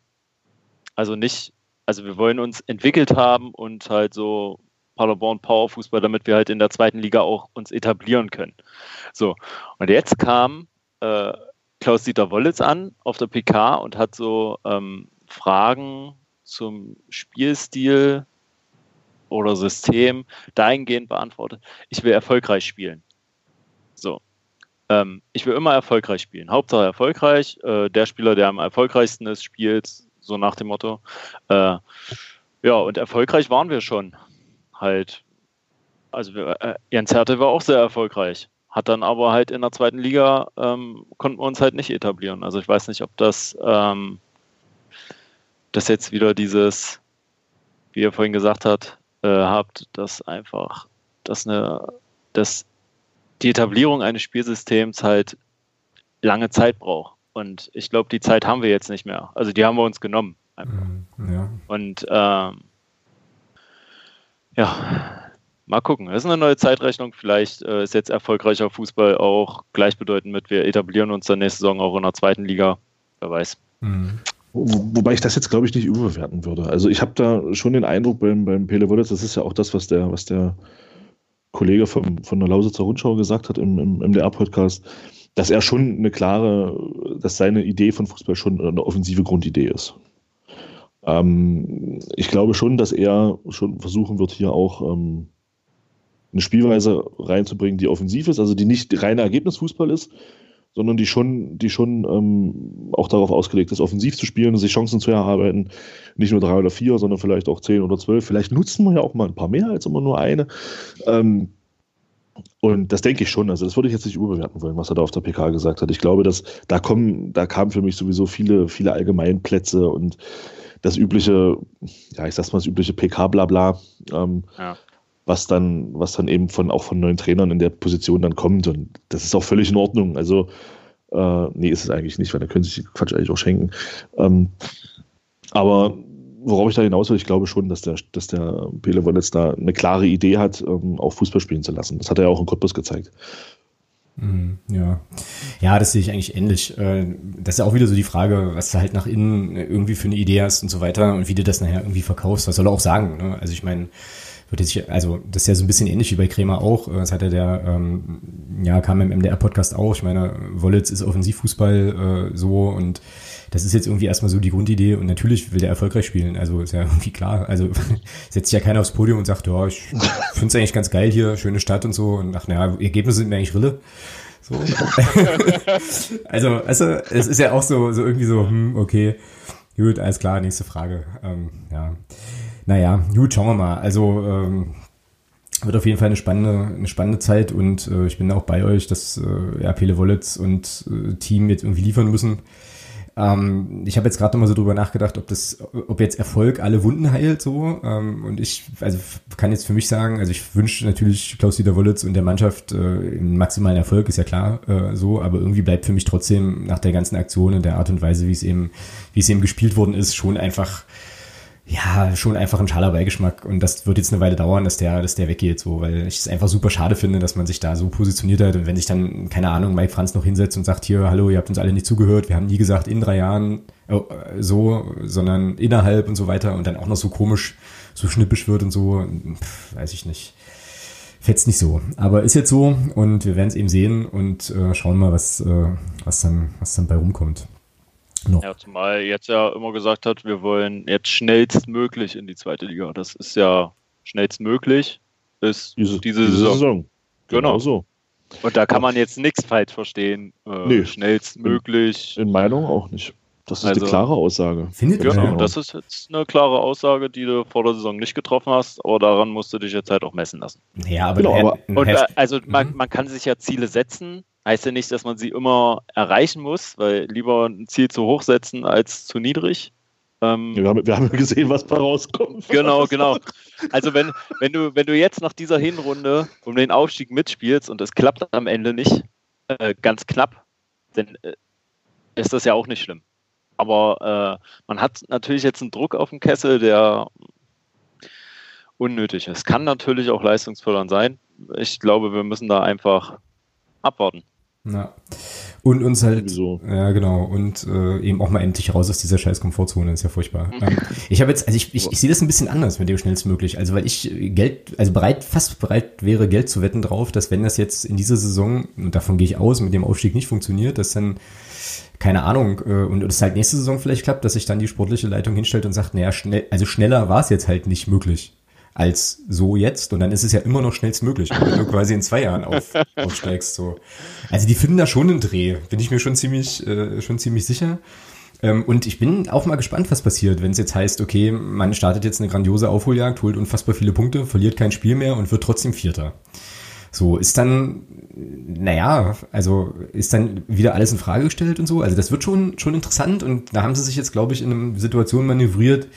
Also nicht, also wir wollen uns entwickelt haben und halt so Paderborn Powerfußball, damit wir halt in der zweiten Liga auch uns etablieren können. So, und jetzt kam äh, Klaus-Dieter Wollitz an auf der PK und hat so ähm, Fragen zum Spielstil oder System dahingehend beantwortet, ich will erfolgreich spielen. So. ähm, ich will immer erfolgreich spielen. Hauptsache erfolgreich. Äh, der Spieler, der am erfolgreichsten ist, spielt, so nach dem Motto. Äh, ja, und erfolgreich waren wir schon. Halt. Also wir, äh, Jens Hertel war auch sehr erfolgreich. Hat dann aber halt in der zweiten Liga, ähm, konnten wir uns halt nicht etablieren. Also ich weiß nicht, ob das, ähm, das jetzt wieder dieses, wie ihr vorhin gesagt habt, äh, habt, dass einfach, dass eine, dass die Etablierung eines Spielsystems halt lange Zeit braucht. Und ich glaube, die Zeit haben wir jetzt nicht mehr. Also die haben wir uns genommen. Mhm, ja. Und ähm, ja, mal gucken. Das ist eine neue Zeitrechnung. Vielleicht äh, ist jetzt erfolgreicher Fußball auch gleichbedeutend mit, wir etablieren uns dann nächste Saison auch in der zweiten Liga. Wer weiß. Mhm. Wobei ich das jetzt, glaube ich, nicht überbewerten würde. Also ich habe da schon den Eindruck beim, beim Pele Wollitz, das ist ja auch das, was der, was der Kollege vom, von der Lausitzer Rundschau gesagt hat im, im MDR-Podcast, dass er schon eine klare, dass seine Idee von Fußball schon eine offensive Grundidee ist. Ähm, ich glaube schon, dass er schon versuchen wird, hier auch ähm, eine Spielweise reinzubringen, die offensiv ist, also die nicht reiner Ergebnisfußball ist, sondern die schon, die schon ähm, auch darauf ausgelegt ist, offensiv zu spielen, sich Chancen zu erarbeiten. Nicht nur drei oder vier, sondern vielleicht auch zehn oder zwölf. Vielleicht nutzen wir ja auch mal ein paar mehr als immer nur eine. Ähm, und das denke ich schon. Also, das würde ich jetzt nicht überbewerten wollen, was er da auf der PK gesagt hat. Ich glaube, dass da kommen, da kamen für mich sowieso viele, viele Allgemeinplätze und das übliche, ja, ich sag's mal, das übliche PK-Blabla. Ähm, ja was dann, was dann eben von auch von neuen Trainern in der Position dann kommt. Und das ist auch völlig in Ordnung. Also, äh, nee, ist es eigentlich nicht, weil dann können sich Quatsch eigentlich auch schenken. Ähm, aber worauf ich da hinaus will, ich glaube schon, dass der, dass der Pele Wallets da eine klare Idee hat, ähm, auch Fußball spielen zu lassen. Das hat er ja auch in Cottbus gezeigt. Mhm, ja. Ja, das sehe ich eigentlich ähnlich. Äh, das ist ja auch wieder so die Frage, was du halt nach innen irgendwie für eine Idee hast und so weiter und wie du das nachher irgendwie verkaufst. Was soll er auch sagen? Ne? Also ich meine, würde sich, also das ist ja so ein bisschen ähnlich wie bei Kremer auch. Das hat ja der, ähm, ja, kam im MDR-Podcast auch. Ich meine, Wollitz ist Offensivfußball äh, so und das ist jetzt irgendwie erstmal so die Grundidee und natürlich will der erfolgreich spielen. Also ist ja irgendwie klar. Also setzt sich ja keiner aufs Podium und sagt, ja, ich finde es eigentlich ganz geil hier, schöne Stadt und so. Und ach, naja, Ergebnisse sind mir eigentlich Rille. So. also, also, es ist ja auch so, so irgendwie so, hm, okay, gut, alles klar, nächste Frage. Ähm, ja. Naja, gut, schauen wir mal. Also ähm, wird auf jeden Fall eine spannende, eine spannende Zeit und äh, ich bin auch bei euch, dass äh, ja, Pele Wollitz und äh, Team jetzt irgendwie liefern müssen. Ähm, ich habe jetzt gerade mal so drüber nachgedacht, ob das, ob jetzt Erfolg alle Wunden heilt so. Ähm, und ich, also kann jetzt für mich sagen, also ich wünsche natürlich Klaus-Dieter Wollitz und der Mannschaft äh, maximalen Erfolg, ist ja klar äh, so, aber irgendwie bleibt für mich trotzdem nach der ganzen Aktion und der Art und Weise, wie es eben, wie es eben gespielt worden ist, schon einfach ja, schon einfach ein schaler Beigeschmack. Und das wird jetzt eine Weile dauern, dass der, dass der weggeht, so, weil ich es einfach super schade finde, dass man sich da so positioniert hat. Und wenn sich dann, keine Ahnung, Mike Franz noch hinsetzt und sagt, hier, hallo, ihr habt uns alle nicht zugehört, wir haben nie gesagt, in drei Jahren oh, so, sondern innerhalb und so weiter und dann auch noch so komisch, so schnippisch wird und so, pff, weiß ich nicht. Fetzt nicht so. Aber ist jetzt so und wir werden es eben sehen und äh, schauen mal, was, äh, was, dann, was dann bei rumkommt. No. Ja, zumal jetzt ja immer gesagt hat, wir wollen jetzt schnellstmöglich in die zweite Liga. Das ist ja schnellstmöglich, ist diese, diese, diese Saison. Saison. Genau. genau. so. Und da kann man jetzt nichts falsch verstehen. Äh, nee. Schnellstmöglich. In, in Meinung auch nicht. Das ist also, eine klare Aussage. Findet genau, das ist jetzt eine klare Aussage, die du vor der Saison nicht getroffen hast, aber daran musst du dich jetzt halt auch messen lassen. Ja, aber, genau, aber und, äh, also man, mhm. man kann sich ja Ziele setzen, heißt ja nicht, dass man sie immer erreichen muss, weil lieber ein Ziel zu hoch setzen als zu niedrig. Ähm, wir, haben, wir haben gesehen, was da rauskommt. Genau, genau. Also wenn, wenn, du, wenn du jetzt nach dieser Hinrunde um den Aufstieg mitspielst und es klappt am Ende nicht, äh, ganz knapp, dann äh, ist das ja auch nicht schlimm. Aber äh, man hat natürlich jetzt einen Druck auf dem Kessel, der unnötig ist. Kann natürlich auch leistungsfördernd sein. Ich glaube, wir müssen da einfach abwarten. Ja. Und uns halt, so. ja genau, und äh, eben auch mal endlich raus aus dieser scheiß Komfortzone, ist ja furchtbar. Ähm, ich habe jetzt, also ich, ich, ich sehe das ein bisschen anders mit dem schnellstmöglich, also weil ich Geld, also bereit, fast bereit wäre, Geld zu wetten drauf, dass wenn das jetzt in dieser Saison, und davon gehe ich aus, mit dem Aufstieg nicht funktioniert, dass dann, keine Ahnung, äh, und es halt nächste Saison vielleicht klappt, dass sich dann die sportliche Leitung hinstellt und sagt, naja, schnell, also schneller war es jetzt halt nicht möglich. Als so jetzt. Und dann ist es ja immer noch schnellstmöglich, wenn du quasi in zwei Jahren auf, aufsteigst. So. Also die finden da schon einen Dreh, bin ich mir schon ziemlich, äh, schon ziemlich sicher. Ähm, und ich bin auch mal gespannt, was passiert, wenn es jetzt heißt, okay, man startet jetzt eine grandiose Aufholjagd, holt unfassbar viele Punkte, verliert kein Spiel mehr und wird trotzdem Vierter. So, ist dann, naja, also ist dann wieder alles in Frage gestellt und so. Also das wird schon, schon interessant und da haben sie sich jetzt, glaube ich, in einer Situation manövriert,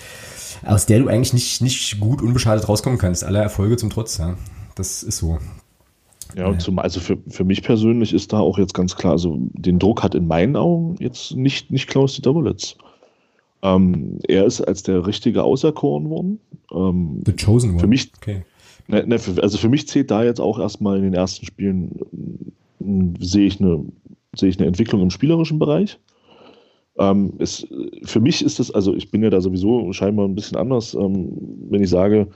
aus der du eigentlich nicht, nicht gut unbeschadet rauskommen kannst. Alle Erfolge zum Trotz, ja. Das ist so. Ja, und zum, also für, für mich persönlich ist da auch jetzt ganz klar, also den Druck hat in meinen Augen jetzt nicht, nicht Klaus-Dieter Wollitz. Ähm, er ist als der Richtige auserkoren worden. Ähm, The Chosen One. Für mich, okay. ne, ne, für, also für mich zählt da jetzt auch erstmal in den ersten Spielen, äh, sehe ich, eine, sehe ich eine Entwicklung im spielerischen Bereich. Ähm, es, für mich ist das, also ich bin ja da sowieso scheinbar ein bisschen anders, ähm, wenn ich sage,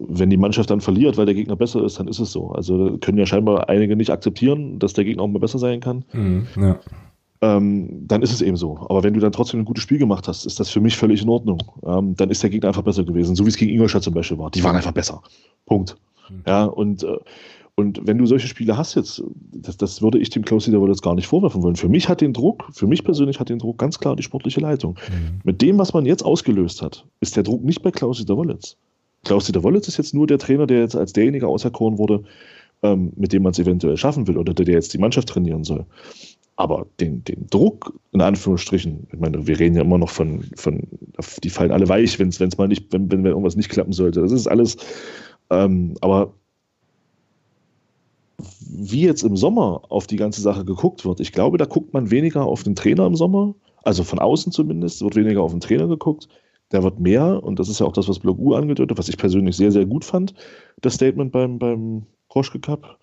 wenn die Mannschaft dann verliert, weil der Gegner besser ist, dann ist es so. Also können ja scheinbar einige nicht akzeptieren, dass der Gegner auch mal besser sein kann. Mhm, ja. ähm, dann ist es eben so. Aber wenn du dann trotzdem ein gutes Spiel gemacht hast, ist das für mich völlig in Ordnung. Ähm, dann ist der Gegner einfach besser gewesen, so wie es gegen Ingolstadt zum Beispiel war. Die waren einfach besser. Punkt. Mhm. Ja, und, äh, und wenn du solche Spiele hast jetzt, das, das würde ich dem Klaus Dieter jetzt gar nicht vorwerfen wollen. Für mich hat den Druck, für mich persönlich hat den Druck ganz klar die sportliche Leitung. Mhm. Mit dem, was man jetzt ausgelöst hat, ist der Druck nicht bei Klaus Dieter Wollitz. Klaus-Dieter Wollitz ist jetzt nur der Trainer, der jetzt als derjenige auserkoren wurde, ähm, mit dem man es eventuell schaffen will oder der jetzt die Mannschaft trainieren soll. Aber den, den Druck, in Anführungsstrichen, ich meine, wir reden ja immer noch von, von die fallen alle weich, wenn es mal nicht, wenn, wenn irgendwas nicht klappen sollte. Das ist alles, ähm, aber wie jetzt im Sommer auf die ganze Sache geguckt wird, ich glaube, da guckt man weniger auf den Trainer im Sommer, also von außen zumindest, wird weniger auf den Trainer geguckt, der wird mehr, und das ist ja auch das, was Blog U angedeutet was ich persönlich sehr, sehr gut fand, das Statement beim, beim Kroschke Cup,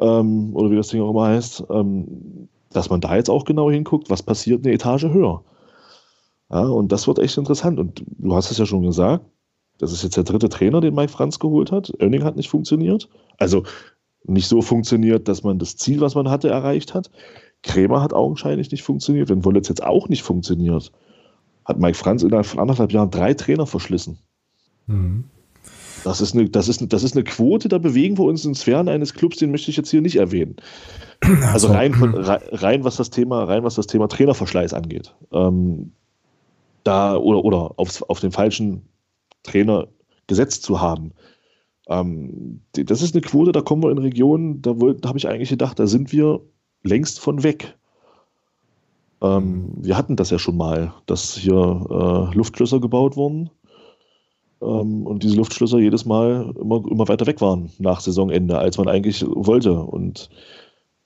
ähm, oder wie das Ding auch immer heißt, ähm, dass man da jetzt auch genau hinguckt, was passiert eine Etage höher. Ja, und das wird echt interessant. Und du hast es ja schon gesagt, das ist jetzt der dritte Trainer, den Mike Franz geholt hat. Oenning hat nicht funktioniert. Also nicht so funktioniert, dass man das Ziel, was man hatte, erreicht hat. Krämer hat augenscheinlich nicht funktioniert. Wenn Wollitz jetzt auch nicht funktioniert, hat Mike Franz innerhalb von anderthalb Jahren drei Trainer verschlissen. Mhm. Das ist, eine, das, ist das ist eine Quote, da bewegen wir uns in Sphären eines Clubs, den möchte ich jetzt hier nicht erwähnen. Also rein, von, rein, was das Thema, rein was das Thema Trainerverschleiß angeht. Ähm, da oder, oder auf, auf den falschen Trainer gesetzt zu haben. Ähm, das ist eine Quote, da kommen wir in Regionen, da, da habe ich eigentlich gedacht, da sind wir längst von weg. Ähm, wir hatten das ja schon mal, dass hier äh, Luftschlösser gebaut wurden ähm, und diese Luftschlösser jedes Mal immer, immer weiter weg waren nach Saisonende, als man eigentlich wollte. Und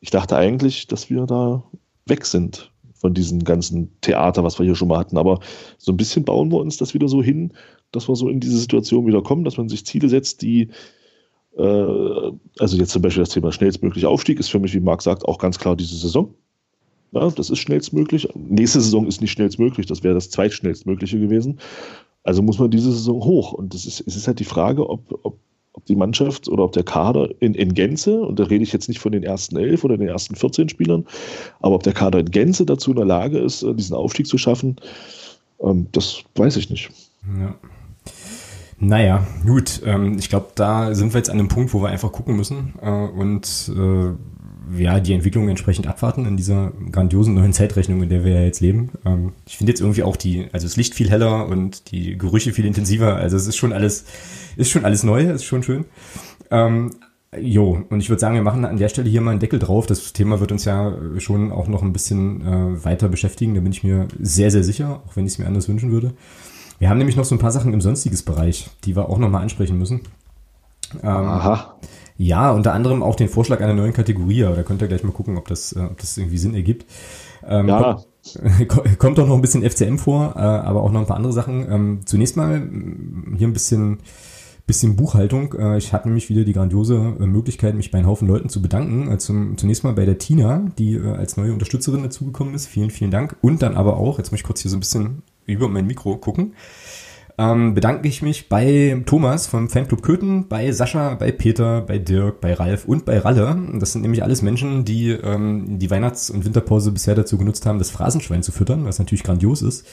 ich dachte eigentlich, dass wir da weg sind von diesem ganzen Theater, was wir hier schon mal hatten. Aber so ein bisschen bauen wir uns das wieder so hin, dass wir so in diese Situation wieder kommen, dass man sich Ziele setzt, die äh, also jetzt zum Beispiel das Thema schnellstmöglich Aufstieg ist für mich, wie Marc sagt, auch ganz klar diese Saison. Ja, das ist schnellstmöglich. Nächste Saison ist nicht schnellstmöglich, das wäre das zweitschnellstmögliche gewesen. Also muss man diese Saison hoch. Und das ist, es ist halt die Frage, ob, ob, ob die Mannschaft oder ob der Kader in, in Gänze, und da rede ich jetzt nicht von den ersten elf oder den ersten 14 Spielern, aber ob der Kader in Gänze dazu in der Lage ist, äh, diesen Aufstieg zu schaffen, ähm, das weiß ich nicht. Ja. Naja, gut. Ähm, ich glaube, da sind wir jetzt an einem Punkt, wo wir einfach gucken müssen. Äh, und äh, ja, die Entwicklung entsprechend abwarten in dieser grandiosen neuen Zeitrechnung, in der wir ja jetzt leben. Ähm, ich finde jetzt irgendwie auch die, also das Licht viel heller und die Gerüche viel intensiver. Also es ist schon alles, ist schon alles neu, ist schon schön. Ähm, jo, und ich würde sagen, wir machen an der Stelle hier mal einen Deckel drauf. Das Thema wird uns ja schon auch noch ein bisschen äh, weiter beschäftigen. Da bin ich mir sehr, sehr sicher, auch wenn ich es mir anders wünschen würde. Wir haben nämlich noch so ein paar Sachen im sonstiges Bereich, die wir auch nochmal ansprechen müssen. Ähm, Aha. Ja, unter anderem auch den Vorschlag einer neuen Kategorie, aber da könnt ihr gleich mal gucken, ob das, äh, ob das irgendwie Sinn ergibt. Ähm, ja. Kommt, kommt auch noch ein bisschen FCM vor, äh, aber auch noch ein paar andere Sachen. Ähm, zunächst mal mm, hier ein bisschen, bisschen Buchhaltung. Äh, ich hatte nämlich wieder die grandiose äh, Möglichkeit, mich bei einem Haufen Leuten zu bedanken. Äh, zum, zunächst mal bei der Tina, die als neue Unterstützerin dazugekommen ist. Vielen, vielen Dank. Und dann aber auch, jetzt muss ich kurz hier so ein bisschen über mein Mikro gucken ähm, bedanke ich mich bei Thomas vom Fanclub Köthen, bei Sascha, bei Peter, bei Dirk, bei Ralf und bei Ralle. Das sind nämlich alles Menschen, die ähm, die Weihnachts- und Winterpause bisher dazu genutzt haben, das Phrasenschwein zu füttern, was natürlich grandios ist.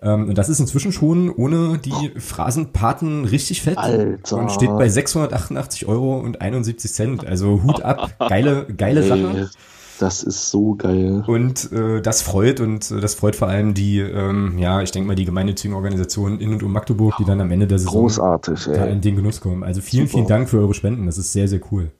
Ähm, und das ist inzwischen schon ohne die Phrasenpaten richtig fett Alter. und steht bei 688 Euro und 71 Cent. Also Hut ab, geile, geile Sache. Das ist so geil. Und äh, das freut und äh, das freut vor allem die, ähm, ja, ich denke mal die gemeinnützigen Organisationen in und um Magdeburg, die dann am Ende der Saison Großartig, da in den Genuss kommen. Also vielen, Super. vielen Dank für eure Spenden. Das ist sehr, sehr cool.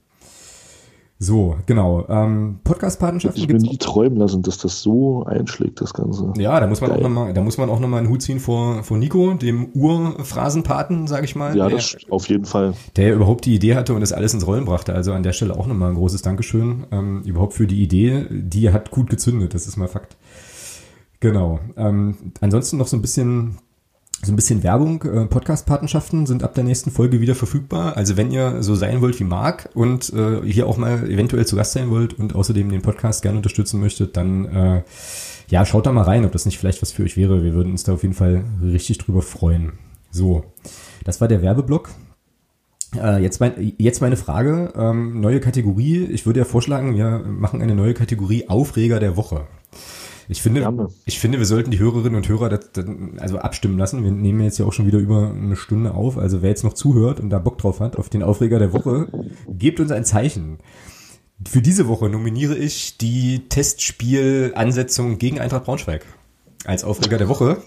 So, genau. Ähm, Podcast-Patenschaften Ich mir nie träumen lassen, dass das so einschlägt, das Ganze. Ja, da muss man Geil. auch nochmal, da muss man auch nochmal einen Hut ziehen vor, vor Nico, dem Urphrasenpaten, sage ich mal. Ja, der, das auf jeden Fall. Der überhaupt die Idee hatte und das alles ins Rollen brachte. Also an der Stelle auch nochmal ein großes Dankeschön. Ähm, überhaupt für die Idee, die hat gut gezündet, das ist mal Fakt. Genau. Ähm, ansonsten noch so ein bisschen so ein bisschen Werbung. Äh, Podcast-Patenschaften sind ab der nächsten Folge wieder verfügbar. Also wenn ihr so sein wollt wie Marc und äh, hier auch mal eventuell zu Gast sein wollt und außerdem den Podcast gerne unterstützen möchtet, dann äh, ja, schaut da mal rein, ob das nicht vielleicht was für euch wäre. Wir würden uns da auf jeden Fall richtig drüber freuen. So, das war der Werbeblock. Äh, jetzt, mein, jetzt meine Frage, ähm, neue Kategorie. Ich würde ja vorschlagen, wir machen eine neue Kategorie Aufreger der Woche. Ich finde, ich finde, wir sollten die Hörerinnen und Hörer das, das, also abstimmen lassen. Wir nehmen jetzt ja auch schon wieder über eine Stunde auf. Also wer jetzt noch zuhört und da Bock drauf hat, auf den Aufreger der Woche, gebt uns ein Zeichen. Für diese Woche nominiere ich die Testspielansetzung gegen Eintracht Braunschweig als Aufreger der Woche.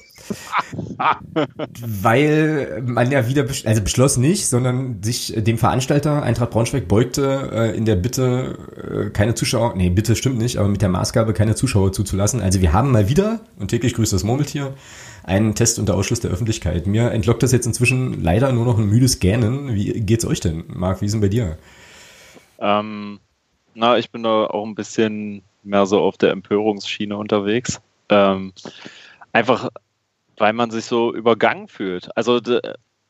Weil man ja wieder, also beschloss nicht, sondern sich dem Veranstalter Eintracht Braunschweig beugte äh, in der Bitte, äh, keine Zuschauer, nee, bitte stimmt nicht, aber mit der Maßgabe, keine Zuschauer zuzulassen. Also wir haben mal wieder, und täglich grüßt das Murmeltier, einen Test unter Ausschluss der Öffentlichkeit. Mir entlockt das jetzt inzwischen leider nur noch ein müdes Gähnen. Wie geht's euch denn, Marc? Wie ist denn bei dir? Ähm, na, ich bin da auch ein bisschen mehr so auf der Empörungsschiene unterwegs. Ähm, einfach, weil man sich so übergangen fühlt. Also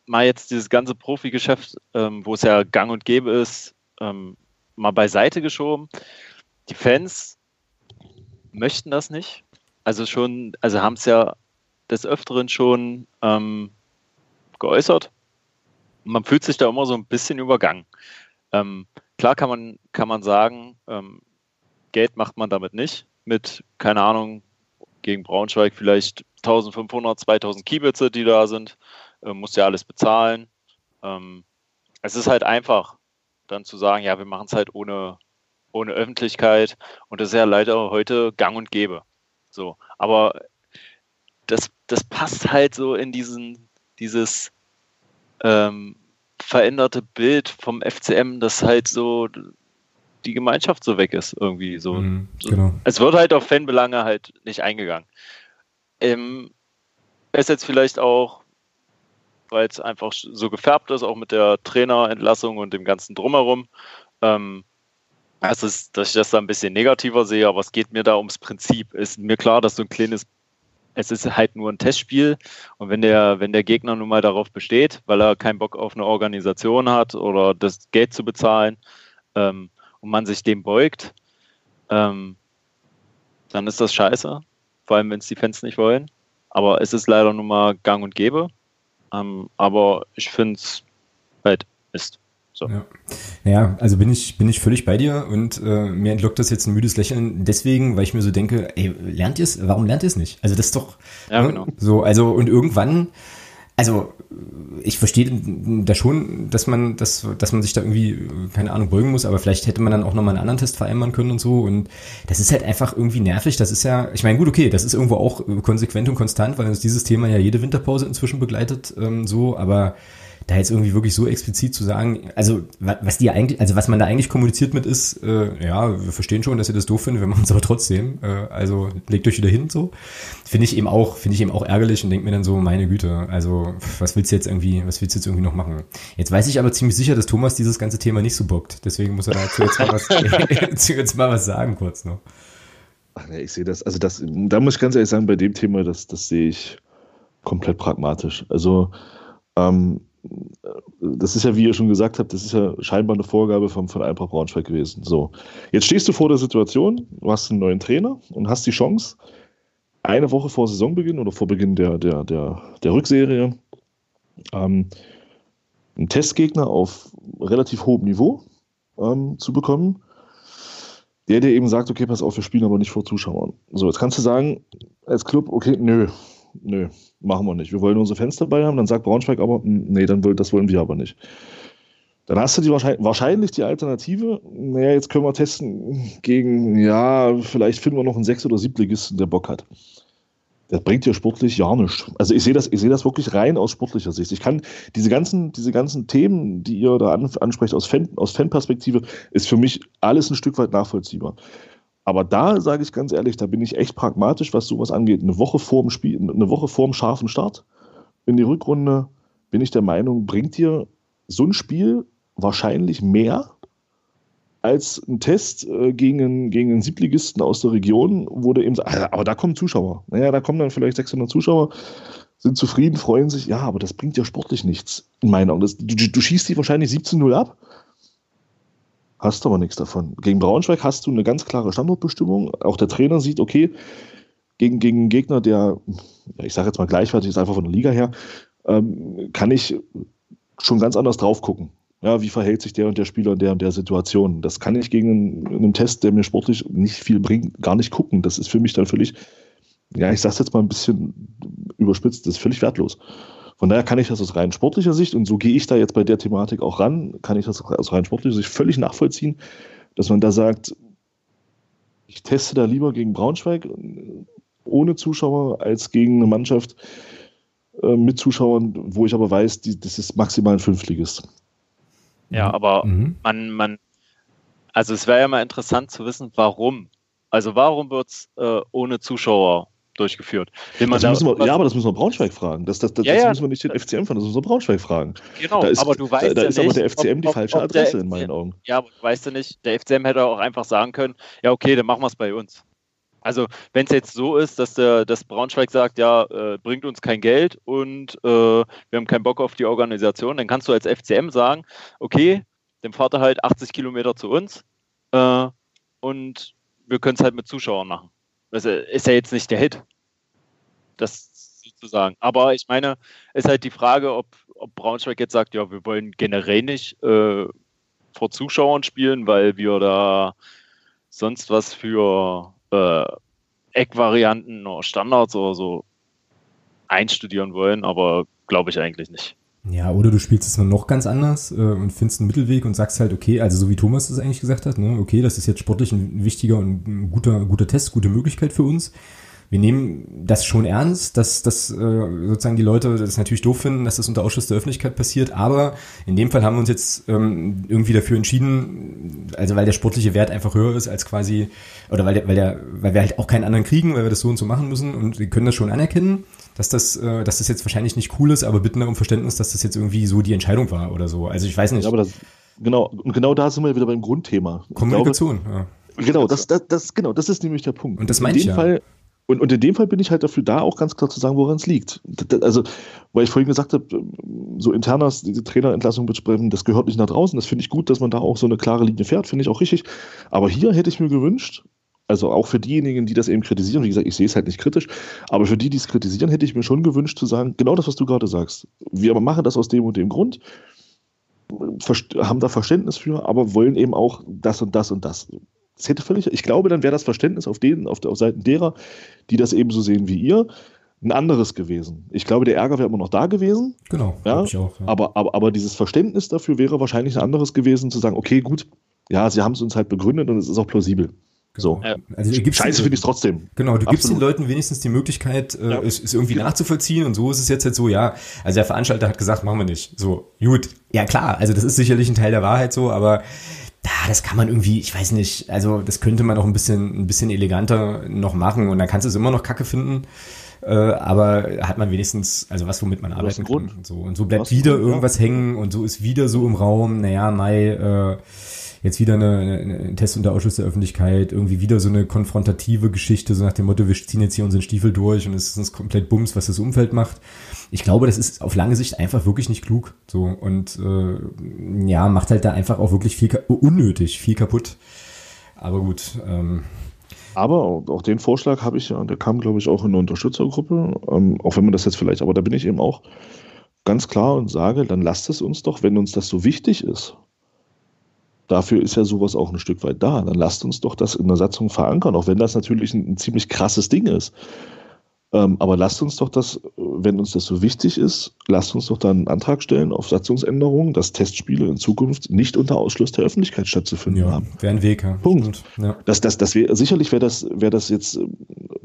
mal jetzt dieses ganze Profigeschäft, ähm, wo es ja gang und gäbe ist, ähm, mal beiseite geschoben. Die Fans möchten das nicht. Also schon, also haben es ja des Öfteren schon ähm, geäußert. Man fühlt sich da immer so ein bisschen übergangen. Ähm, klar kann man, kann man sagen, ähm, Geld macht man damit nicht. Mit, keine Ahnung, gegen Braunschweig vielleicht 1500, 2000 Kiebitze, die da sind, äh, musst ja alles bezahlen. Ähm, es ist halt einfach, dann zu sagen, ja, wir machen es halt ohne, ohne Öffentlichkeit und das ist ja leider heute gang und gäbe. So, aber das, das passt halt so in diesen, dieses ähm, veränderte Bild vom FCM, das halt so die Gemeinschaft so weg ist, irgendwie so. Mhm, genau. Es wird halt auf Fanbelange halt nicht eingegangen. Ähm, ist jetzt vielleicht auch, weil es einfach so gefärbt ist, auch mit der Trainerentlassung und dem ganzen Drumherum. Ähm, also ist, dass ich das da ein bisschen negativer sehe, aber es geht mir da ums Prinzip. Ist mir klar, dass so ein kleines, es ist halt nur ein Testspiel und wenn der, wenn der Gegner nun mal darauf besteht, weil er keinen Bock auf eine Organisation hat oder das Geld zu bezahlen, ähm, und man sich dem beugt, ähm, dann ist das scheiße. Vor allem, wenn es die Fans nicht wollen. Aber es ist leider nun mal gang und gäbe. Ähm, aber ich finde es halt ist. So. Ja. Naja, also bin ich, bin ich völlig bei dir und äh, mir entlockt das jetzt ein müdes Lächeln deswegen, weil ich mir so denke, ey, lernt ihr es? Warum lernt ihr es nicht? Also das ist doch ja, ne? genau. so, also und irgendwann also ich verstehe da schon, dass man, dass, dass man sich da irgendwie, keine Ahnung, beugen muss, aber vielleicht hätte man dann auch nochmal einen anderen Test vereinbaren können und so. Und das ist halt einfach irgendwie nervig. Das ist ja, ich meine, gut, okay, das ist irgendwo auch konsequent und konstant, weil uns dieses Thema ja jede Winterpause inzwischen begleitet, ähm, so, aber da jetzt irgendwie wirklich so explizit zu sagen, also was die eigentlich, also was man da eigentlich kommuniziert mit ist, äh, ja, wir verstehen schon, dass ihr das doof findet, wir machen es aber trotzdem. Äh, also legt euch wieder hin so. Finde ich eben auch, finde ich eben auch ärgerlich und denke mir dann so, meine Güte, also was willst du jetzt irgendwie, was willst du jetzt irgendwie noch machen? Jetzt weiß ich aber ziemlich sicher, dass Thomas dieses ganze Thema nicht so bockt. Deswegen muss er dazu jetzt mal was, jetzt mal was sagen kurz noch. Ach nee, ich sehe das, also das, da muss ich ganz ehrlich sagen, bei dem Thema, das, das sehe ich komplett pragmatisch. Also ähm, das ist ja, wie ihr schon gesagt habt, das ist ja scheinbar eine Vorgabe von, von Eintracht Braunschweig gewesen. So, jetzt stehst du vor der Situation, du hast einen neuen Trainer und hast die Chance, eine Woche vor Saisonbeginn oder vor Beginn der, der, der, der Rückserie ähm, einen Testgegner auf relativ hohem Niveau ähm, zu bekommen, der dir eben sagt, okay, pass auf, wir spielen aber nicht vor Zuschauern. So, jetzt kannst du sagen, als Club, okay, nö, nö, machen wir nicht. Wir wollen unsere Fans dabei haben. Dann sagt Braunschweig aber, hm, nee, dann will, das wollen wir aber nicht. Dann hast du die wahrscheinlich, die Alternative. Naja, jetzt können wir testen gegen, ja, vielleicht finden wir noch einen Sechs- oder Siebligisten, der Bock hat. Das bringt dir sportlich ja nichts. Also ich sehe das, ich das wirklich rein aus sportlicher Sicht. Ich kann diese ganzen, diese ganzen Themen, die ihr da ansprecht aus, Fan, aus Fanperspektive, ist für mich alles ein Stück weit nachvollziehbar. Aber da sage ich ganz ehrlich, da bin ich echt pragmatisch, was sowas angeht. Eine Woche vor dem Spiel, eine Woche vor dem scharfen Start in die Rückrunde bin ich der Meinung, bringt dir so ein Spiel wahrscheinlich mehr als ein Test äh, gegen, einen, gegen einen Siebligisten aus der Region, wo du eben sagst, ah, aber da kommen Zuschauer. Naja, da kommen dann vielleicht 600 Zuschauer, sind zufrieden, freuen sich. Ja, aber das bringt ja sportlich nichts, in meinen Augen. Das, du, du schießt die wahrscheinlich 17-0 ab, hast aber nichts davon. Gegen Braunschweig hast du eine ganz klare Standortbestimmung. Auch der Trainer sieht, okay, gegen, gegen einen Gegner, der, ich sage jetzt mal gleichwertig ist, einfach von der Liga her, ähm, kann ich schon ganz anders drauf gucken ja, wie verhält sich der und der Spieler in der und der Situation. Das kann ich gegen einen, einen, Test, der mir sportlich nicht viel bringt, gar nicht gucken. Das ist für mich dann völlig, ja, ich sag's jetzt mal ein bisschen überspitzt, das ist völlig wertlos. Von daher kann ich das aus rein sportlicher Sicht, und so gehe ich da jetzt bei der Thematik auch ran, kann ich das aus rein sportlicher Sicht völlig nachvollziehen, dass man da sagt, ich teste da lieber gegen Braunschweig ohne Zuschauer als gegen eine Mannschaft äh, mit Zuschauern, wo ich aber weiß, die, das ist maximal ein Fünftligist. Ja, aber mhm. man, man, also es wäre ja mal interessant zu wissen, warum. Also warum wird es äh, ohne Zuschauer durchgeführt? Da, wir, ja, aber das müssen wir Braunschweig fragen. Das, das, das, ja, das müssen wir nicht den FCM fragen, das müssen wir Braunschweig fragen. Genau, ist, aber du weißt da, da ja ist nicht, aber der FCM ob, die falsche ob, ob Adresse in meinen Augen. Ja, aber du weißt ja nicht, der FCM hätte auch einfach sagen können, ja okay, dann machen wir es bei uns. Also wenn es jetzt so ist, dass der dass Braunschweig sagt, ja, äh, bringt uns kein Geld und äh, wir haben keinen Bock auf die Organisation, dann kannst du als FCM sagen, okay, dem Vater halt 80 Kilometer zu uns äh, und wir können es halt mit Zuschauern machen. Das ist ja jetzt nicht der Hit. Das sozusagen. Aber ich meine, ist halt die Frage, ob, ob Braunschweig jetzt sagt, ja, wir wollen generell nicht äh, vor Zuschauern spielen, weil wir da sonst was für äh, Eckvarianten oder Standards oder so einstudieren wollen, aber glaube ich eigentlich nicht. Ja, oder du spielst es noch ganz anders äh, und findest einen Mittelweg und sagst halt, okay, also so wie Thomas das eigentlich gesagt hat, ne, okay, das ist jetzt sportlich ein wichtiger und ein guter, guter Test, gute Möglichkeit für uns wir nehmen das schon ernst, dass, dass äh, sozusagen die Leute das natürlich doof finden, dass das unter Ausschuss der Öffentlichkeit passiert, aber in dem Fall haben wir uns jetzt ähm, irgendwie dafür entschieden, also weil der sportliche Wert einfach höher ist als quasi, oder weil der, weil der, weil wir halt auch keinen anderen kriegen, weil wir das so und so machen müssen und wir können das schon anerkennen, dass das, äh, dass das jetzt wahrscheinlich nicht cool ist, aber bitten darum Verständnis, dass das jetzt irgendwie so die Entscheidung war oder so. Also ich weiß nicht. Aber das, genau, und genau da sind wir wieder beim Grundthema. Kommunikation, glaube, ja. Genau, das, das, das, genau, das ist nämlich der Punkt. Und das meine ich ja. Fall, und, und in dem Fall bin ich halt dafür da, auch ganz klar zu sagen, woran es liegt. Also, weil ich vorhin gesagt habe, so internas diese Trainerentlassung besprechen, das gehört nicht nach draußen. Das finde ich gut, dass man da auch so eine klare Linie fährt, finde ich auch richtig. Aber hier hätte ich mir gewünscht, also auch für diejenigen, die das eben kritisieren, wie gesagt, ich sehe es halt nicht kritisch, aber für die, die es kritisieren, hätte ich mir schon gewünscht zu sagen, genau das, was du gerade sagst. Wir machen das aus dem und dem Grund, haben da Verständnis für, aber wollen eben auch das und das und das. Das hätte völlig, ich glaube, dann wäre das Verständnis auf denen, auf, auf Seiten derer, die das ebenso sehen wie ihr, ein anderes gewesen. Ich glaube, der Ärger wäre immer noch da gewesen. Genau, ja, ich auch. Ja. Aber, aber, aber dieses Verständnis dafür wäre wahrscheinlich ein anderes gewesen, zu sagen, okay, gut, ja, sie haben es uns halt begründet und es ist auch plausibel. Genau. So. Also, Scheiße finde ich es trotzdem. Genau, du Absolut. gibst den Leuten wenigstens die Möglichkeit, äh, ja. es, es irgendwie nachzuvollziehen und so ist es jetzt halt so, ja, also der Veranstalter hat gesagt, machen wir nicht. So, gut, ja klar, also das ist sicherlich ein Teil der Wahrheit so, aber da, das kann man irgendwie, ich weiß nicht, also das könnte man auch ein bisschen, ein bisschen eleganter noch machen und dann kannst du es immer noch kacke finden. Äh, aber hat man wenigstens, also was, womit man arbeiten kann. Und so, und so bleibt wieder irgendwas hängen und so ist wieder so im Raum, naja, Mai, äh, jetzt wieder eine, eine, ein Test unter Ausschuss der Öffentlichkeit, irgendwie wieder so eine konfrontative Geschichte, so nach dem Motto, wir ziehen jetzt hier unseren Stiefel durch und es ist komplett Bums, was das Umfeld macht. Ich glaube, das ist auf lange Sicht einfach wirklich nicht klug. So und äh, ja, macht halt da einfach auch wirklich viel unnötig, viel kaputt. Aber gut. Ähm, aber auch den Vorschlag habe ich ja, der kam, glaube ich, auch in der Unterstützergruppe, ähm, auch wenn man das jetzt vielleicht, aber da bin ich eben auch ganz klar und sage, dann lasst es uns doch, wenn uns das so wichtig ist, Dafür ist ja sowas auch ein Stück weit da. Dann lasst uns doch das in der Satzung verankern, auch wenn das natürlich ein, ein ziemlich krasses Ding ist. Ähm, aber lasst uns doch das, wenn uns das so wichtig ist, lasst uns doch dann einen Antrag stellen auf Satzungsänderungen, dass Testspiele in Zukunft nicht unter Ausschluss der Öffentlichkeit stattzufinden ja, haben. Wäre ein Weg, ja. Punkt. Ja. Das, das, das wär, sicherlich wäre das, wäre das jetzt,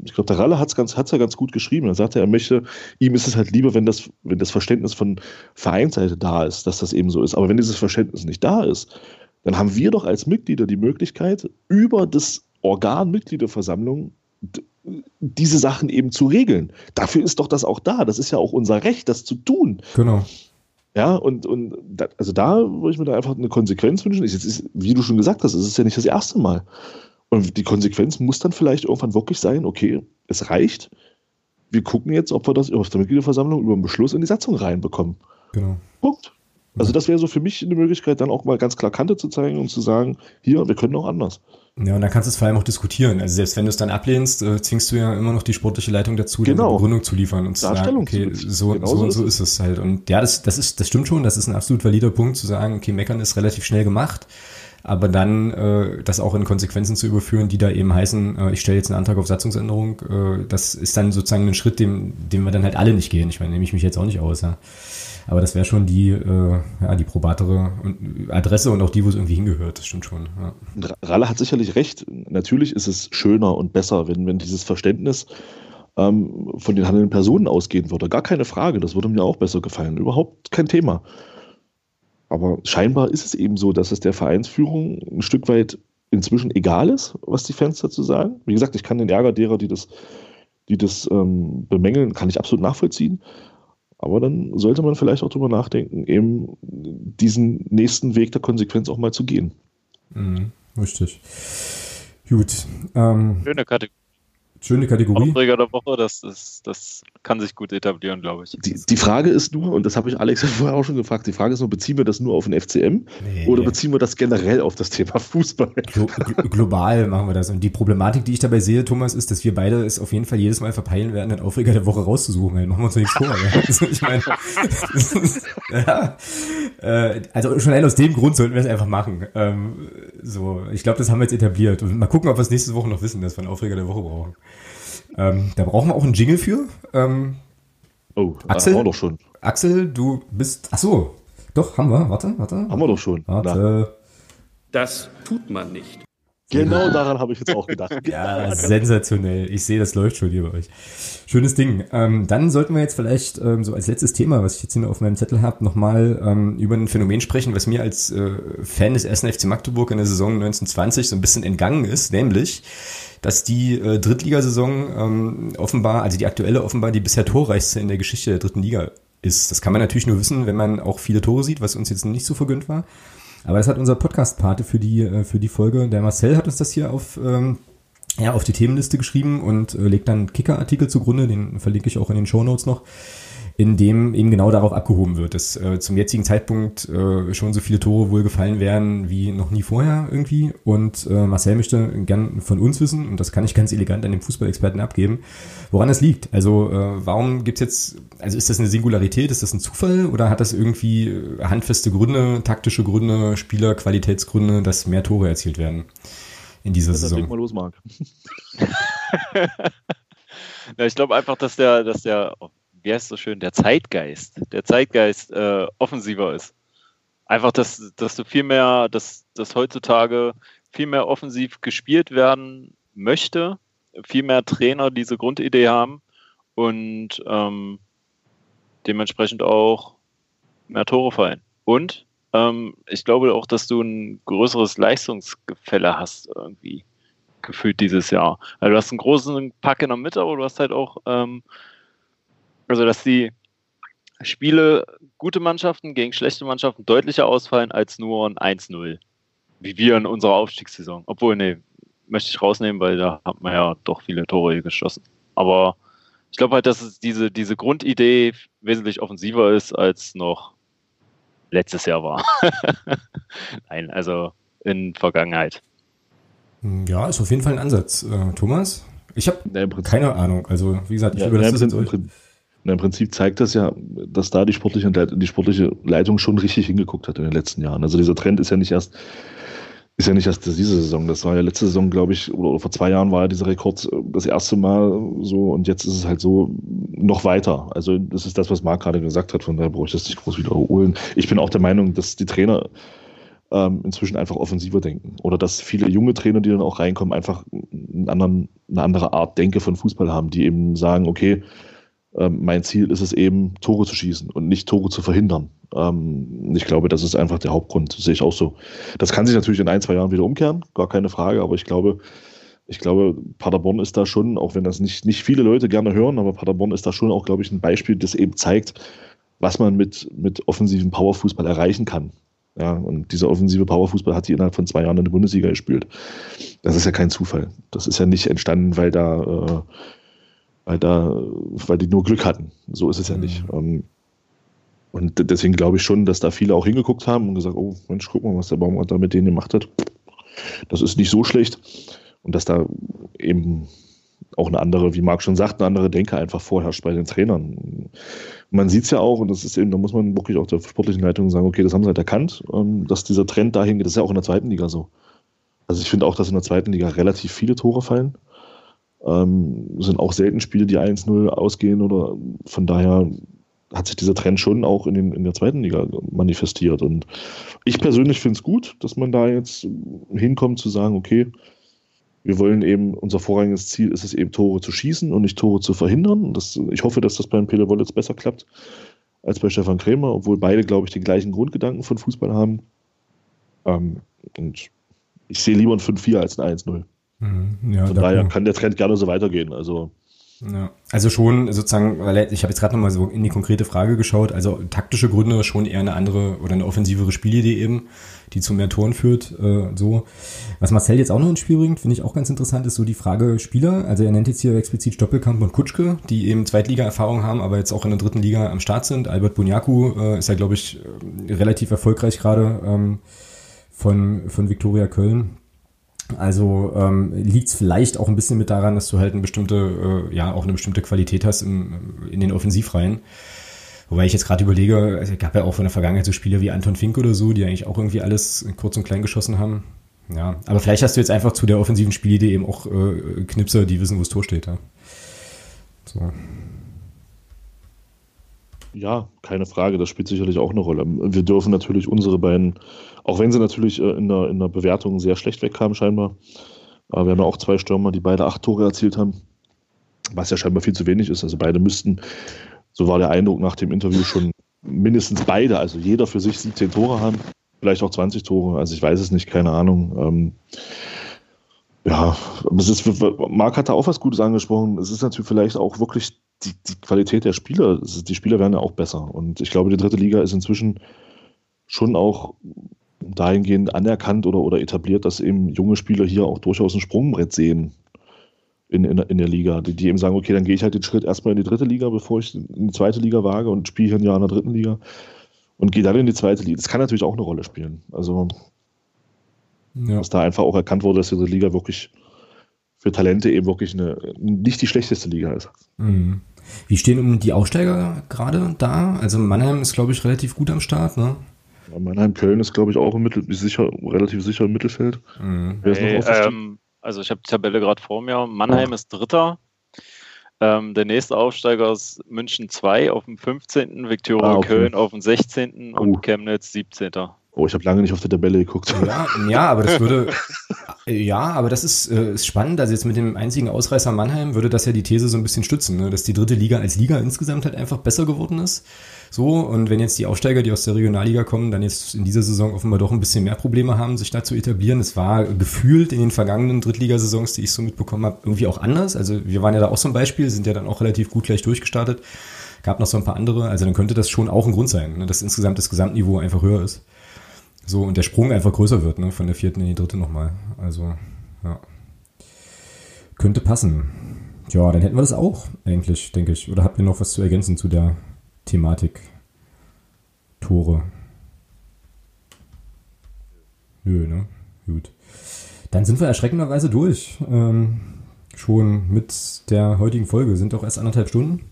ich glaube, der Ralle hat es ganz, hat's ja ganz gut geschrieben. Er sagte, er möchte, ihm ist es halt lieber, wenn das, wenn das Verständnis von Vereinsseite da ist, dass das eben so ist. Aber wenn dieses Verständnis nicht da ist, dann haben wir doch als Mitglieder die Möglichkeit, über das Organ Mitgliederversammlung diese Sachen eben zu regeln. Dafür ist doch das auch da. Das ist ja auch unser Recht, das zu tun. Genau. Ja, und, und da, also da würde ich mir da einfach eine Konsequenz wünschen. Ist, ist, wie du schon gesagt hast, es ist ja nicht das erste Mal. Und die Konsequenz muss dann vielleicht irgendwann wirklich sein, okay, es reicht. Wir gucken jetzt, ob wir das auf der Mitgliederversammlung über einen Beschluss in die Satzung reinbekommen. Genau. Punkt. Also das wäre so für mich eine Möglichkeit, dann auch mal ganz klar Kante zu zeigen und zu sagen, hier, wir können auch anders. Ja, und dann kannst du es vor allem auch diskutieren. Also selbst wenn du es dann ablehnst, äh, zwingst du ja immer noch die sportliche Leitung dazu, genau. eine Begründung zu liefern und zu sagen, okay, so, genau so und so ist es halt. Und ja, das, das ist, das stimmt schon, das ist ein absolut valider Punkt, zu sagen, okay, meckern ist relativ schnell gemacht, aber dann äh, das auch in Konsequenzen zu überführen, die da eben heißen, äh, ich stelle jetzt einen Antrag auf Satzungsänderung, äh, das ist dann sozusagen ein Schritt, dem, dem wir dann halt alle nicht gehen. Ich meine, nehme ich mich jetzt auch nicht aus, ja. Aber das wäre schon die, äh, ja, die probatere Adresse und auch die, wo es irgendwie hingehört. Das stimmt schon. Ja. Ralle hat sicherlich recht. Natürlich ist es schöner und besser, wenn, wenn dieses Verständnis ähm, von den handelnden Personen ausgehen würde. Gar keine Frage. Das würde mir auch besser gefallen. Überhaupt kein Thema. Aber scheinbar ist es eben so, dass es der Vereinsführung ein Stück weit inzwischen egal ist, was die Fans dazu sagen. Wie gesagt, ich kann den Ärger derer, die das, die das ähm, bemängeln, kann ich absolut nachvollziehen. Aber dann sollte man vielleicht auch drüber nachdenken, eben diesen nächsten Weg der Konsequenz auch mal zu gehen. Mhm, richtig. Gut. Ähm, Schöne Kategorie. Schöne Kategorie. Aufreger der Woche, das, ist, das kann sich gut etablieren, glaube ich. Die, die Frage ist nur, und das habe ich Alex vorher auch schon gefragt, die Frage ist nur, beziehen wir das nur auf den FCM nee. oder beziehen wir das generell auf das Thema Fußball? Glo global machen wir das. Und die Problematik, die ich dabei sehe, Thomas, ist, dass wir beide es auf jeden Fall jedes Mal verpeilen werden, den Aufreger der Woche rauszusuchen. Dann machen wir uns doch nichts vor. Ja? Also, ich meine, ja, äh, also schon allein aus dem Grund sollten wir es einfach machen. Ähm, so, ich glaube, das haben wir jetzt etabliert. Und mal gucken, ob wir es nächste Woche noch wissen, dass wir einen Aufreger der Woche brauchen. Ähm, da brauchen wir auch einen Jingle für. Ähm, oh, Axel, haben wir doch schon. Axel, du bist. Ach so, doch, haben wir. Warte, warte. Haben wir doch schon. Warte. Das tut man nicht. Genau daran habe ich jetzt auch gedacht. ja, sensationell. Ich sehe, das läuft schon hier bei euch. Schönes Ding. Ähm, dann sollten wir jetzt vielleicht ähm, so als letztes Thema, was ich jetzt hier auf meinem Zettel habe, nochmal ähm, über ein Phänomen sprechen, was mir als äh, Fan des 1. FC Magdeburg in der Saison 1920 so ein bisschen entgangen ist, nämlich dass die äh, Drittligasaison ähm, offenbar, also die aktuelle offenbar die bisher torreichste in der Geschichte der dritten Liga ist. Das kann man natürlich nur wissen, wenn man auch viele Tore sieht, was uns jetzt nicht so vergönnt war. Aber das hat unser Podcast-Pate für die, äh, für die Folge. Der Marcel hat uns das hier auf, ähm, ja, auf die Themenliste geschrieben und äh, legt dann Kicker-Artikel zugrunde, den verlinke ich auch in den Show Notes noch in dem eben genau darauf abgehoben wird, dass äh, zum jetzigen Zeitpunkt äh, schon so viele Tore wohl gefallen werden wie noch nie vorher irgendwie. Und äh, Marcel möchte gern von uns wissen, und das kann ich ganz elegant an den Fußballexperten abgeben, woran das liegt. Also äh, warum gibt's jetzt, also ist das eine Singularität, ist das ein Zufall oder hat das irgendwie äh, handfeste Gründe, taktische Gründe, Spielerqualitätsgründe, dass mehr Tore erzielt werden in dieser das Saison? Mal los, Marc. ja, ich glaube einfach, dass der, dass der wie heißt es so schön, der Zeitgeist, der Zeitgeist äh, offensiver ist. Einfach, dass, dass du viel mehr, dass, dass heutzutage viel mehr offensiv gespielt werden möchte, viel mehr Trainer diese Grundidee haben und ähm, dementsprechend auch mehr Tore fallen. Und ähm, ich glaube auch, dass du ein größeres Leistungsgefälle hast irgendwie gefühlt dieses Jahr. Also du hast einen großen Pack in der Mitte, aber du hast halt auch ähm, also, dass die Spiele gute Mannschaften gegen schlechte Mannschaften deutlicher ausfallen als nur ein 1-0. Wie wir in unserer Aufstiegssaison. Obwohl, nee, möchte ich rausnehmen, weil da hat man ja doch viele Tore geschossen. Aber ich glaube halt, dass es diese, diese Grundidee wesentlich offensiver ist, als noch letztes Jahr war. Nein, also in Vergangenheit. Ja, ist auf jeden Fall ein Ansatz. Äh, Thomas? Ich habe keine Ahnung. Also, wie gesagt, ich ja, überlasse ja, das jetzt und Im Prinzip zeigt das ja, dass da die sportliche, die sportliche Leitung schon richtig hingeguckt hat in den letzten Jahren. Also dieser Trend ist ja nicht erst ist ja nicht erst diese Saison. Das war ja letzte Saison, glaube ich, oder, vor zwei Jahren war ja dieser Rekord äh, das erste Mal so und jetzt ist es halt so noch weiter. Also das ist das, was Marc gerade gesagt hat, von daher brauche ich das nicht groß wiederholen. Ich bin auch der Meinung, dass die Trainer ähm, inzwischen einfach offensiver denken. Oder dass viele junge Trainer, die dann auch reinkommen, einfach anderen, eine andere Art Denke von Fußball haben, die eben sagen, okay, ähm, mein Ziel ist es eben, Tore zu schießen und nicht Tore zu verhindern. Ähm, ich glaube, das ist einfach der Hauptgrund, sehe ich auch so. Das kann sich natürlich in ein, zwei Jahren wieder umkehren, gar keine Frage, aber ich glaube, ich glaube, Paderborn ist da schon, auch wenn das nicht, nicht viele Leute gerne hören, aber Paderborn ist da schon auch, glaube ich, ein Beispiel, das eben zeigt, was man mit, mit offensiven Powerfußball erreichen kann. Ja, und dieser offensive Powerfußball hat sie innerhalb von zwei Jahren in der Bundesliga gespielt. Das ist ja kein Zufall. Das ist ja nicht entstanden, weil da, äh, weil da, weil die nur Glück hatten. So ist es ja nicht. Mhm. Und deswegen glaube ich schon, dass da viele auch hingeguckt haben und gesagt, oh Mensch, guck mal, was der Baumgart da mit denen gemacht hat. Das ist nicht so schlecht. Und dass da eben auch eine andere, wie Marc schon sagt, eine andere Denke einfach vorherrscht bei den Trainern. Man sieht es ja auch, und das ist eben, da muss man wirklich auch der sportlichen Leitung sagen, okay, das haben sie halt erkannt, ähm, dass dieser Trend dahin geht. Das ist ja auch in der zweiten Liga so. Also ich finde auch, dass in der zweiten Liga relativ viele Tore fallen. Ähm, sind auch selten Spiele, die 1-0 ausgehen oder von daher hat sich dieser Trend schon auch in, den, in der zweiten Liga manifestiert. Und ich persönlich finde es gut, dass man da jetzt hinkommt zu sagen, okay, wir wollen eben, unser vorrangiges Ziel ist es eben, Tore zu schießen und nicht Tore zu verhindern. Das, ich hoffe, dass das beim Peter Wollitz besser klappt als bei Stefan Krämer, obwohl beide, glaube ich, den gleichen Grundgedanken von Fußball haben. Ähm, und ich sehe lieber ein 5-4 als ein 1-0. Mhm, ja, Von daher kann der Trend gerne so weitergehen. Also ja. Also schon sozusagen, weil ich habe jetzt gerade nochmal so in die konkrete Frage geschaut, also taktische Gründe schon eher eine andere oder eine offensivere Spielidee eben, die zu mehr Toren führt. Äh, so. Was Marcel jetzt auch noch ins Spiel bringt, finde ich auch ganz interessant, ist so die Frage Spieler. Also er nennt jetzt hier explizit Stoppelkamp und Kutschke, die eben Zweitliga-Erfahrung haben, aber jetzt auch in der dritten Liga am Start sind. Albert Bunyaku äh, ist ja, glaube ich, relativ erfolgreich gerade ähm, von, von Viktoria Köln also ähm, liegt es vielleicht auch ein bisschen mit daran, dass du halt eine bestimmte, äh, ja, auch eine bestimmte Qualität hast im, in den Offensivreihen. Wobei ich jetzt gerade überlege, es gab ja auch von der Vergangenheit so Spieler wie Anton Fink oder so, die eigentlich auch irgendwie alles kurz und klein geschossen haben. Ja, aber vielleicht hast du jetzt einfach zu der offensiven Spielidee eben auch äh, Knipser, die wissen, wo das Tor steht. Ja. So. Ja, keine Frage, das spielt sicherlich auch eine Rolle. Wir dürfen natürlich unsere beiden, auch wenn sie natürlich äh, in der, in der Bewertung sehr schlecht wegkamen, scheinbar. Aber wir haben ja auch zwei Stürmer, die beide acht Tore erzielt haben, was ja scheinbar viel zu wenig ist. Also beide müssten, so war der Eindruck nach dem Interview schon mindestens beide, also jeder für sich 17 Tore haben, vielleicht auch 20 Tore, also ich weiß es nicht, keine Ahnung. Ähm, ja, es ist, Marc hat da auch was Gutes angesprochen. Es ist natürlich vielleicht auch wirklich die, die Qualität der Spieler. Die Spieler werden ja auch besser. Und ich glaube, die dritte Liga ist inzwischen schon auch dahingehend anerkannt oder, oder etabliert, dass eben junge Spieler hier auch durchaus ein Sprungbrett sehen in, in, in der Liga. Die, die, eben sagen, okay, dann gehe ich halt den Schritt erstmal in die dritte Liga, bevor ich in die zweite Liga wage und spiele hier ein Jahr in der dritten Liga und gehe dann in die zweite Liga. Das kann natürlich auch eine Rolle spielen. Also ja. Dass da einfach auch erkannt wurde, dass diese Liga wirklich für Talente eben wirklich eine, nicht die schlechteste Liga ist. Mhm. Wie stehen die Aufsteiger gerade da? Also Mannheim ist, glaube ich, relativ gut am Start, ne? Ja, Mannheim, Köln ist, glaube ich, auch im Mittel, sicher, relativ sicher im Mittelfeld. Mhm. Hey, ähm, also ich habe die Tabelle gerade vor mir. Mannheim oh. ist Dritter. Ähm, der nächste Aufsteiger ist München 2 auf dem 15., Viktoria ah, okay. Köln auf dem 16. Uh. und Chemnitz 17. Oh, ich habe lange nicht auf die Tabelle geguckt. Ja, ja aber das würde, ja, aber das ist, äh, ist spannend. Also jetzt mit dem einzigen Ausreißer Mannheim würde das ja die These so ein bisschen stützen, ne? dass die dritte Liga als Liga insgesamt halt einfach besser geworden ist. So, und wenn jetzt die Aufsteiger, die aus der Regionalliga kommen, dann jetzt in dieser Saison offenbar doch ein bisschen mehr Probleme haben, sich da zu etablieren. Es war gefühlt in den vergangenen Drittligasaisons, die ich so mitbekommen habe, irgendwie auch anders. Also wir waren ja da auch so ein Beispiel, sind ja dann auch relativ gut gleich durchgestartet. Gab noch so ein paar andere. Also dann könnte das schon auch ein Grund sein, ne? dass insgesamt das Gesamtniveau einfach höher ist. So, und der Sprung einfach größer wird, ne, von der vierten in die dritte nochmal. Also, ja. Könnte passen. Ja, dann hätten wir das auch, eigentlich, denke ich. Oder habt ihr noch was zu ergänzen zu der Thematik? Tore. Nö, ne? Gut. Dann sind wir erschreckenderweise durch. Ähm, schon mit der heutigen Folge. Sind doch erst anderthalb Stunden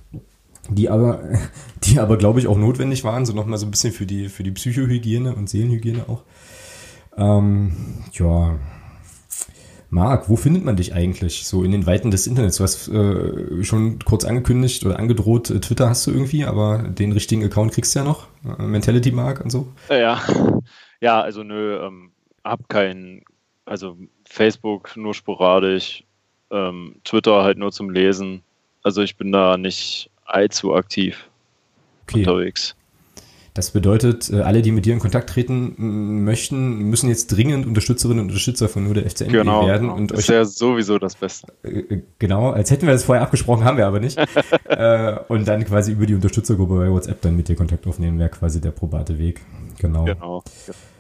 die aber, die aber, glaube ich, auch notwendig waren, so nochmal so ein bisschen für die, für die Psychohygiene und Seelenhygiene auch. Ähm, ja, Marc, wo findet man dich eigentlich so in den Weiten des Internets? Du hast äh, schon kurz angekündigt oder angedroht, äh, Twitter hast du irgendwie, aber den richtigen Account kriegst du ja noch, äh, Mentality Mark und so. Ja, ja, also nö, ähm, hab kein, also Facebook nur sporadisch, ähm, Twitter halt nur zum Lesen. Also ich bin da nicht allzu aktiv okay. unterwegs. Das bedeutet, äh, alle, die mit dir in Kontakt treten möchten, müssen jetzt dringend Unterstützerinnen und Unterstützer von nur der FCN genau, werden. Und das ist ja sowieso das Beste. Äh, äh, genau, als hätten wir das vorher abgesprochen, haben wir aber nicht. und dann quasi über die Unterstützergruppe bei WhatsApp dann mit dir Kontakt aufnehmen, wäre quasi der probate Weg. Genau. Genau.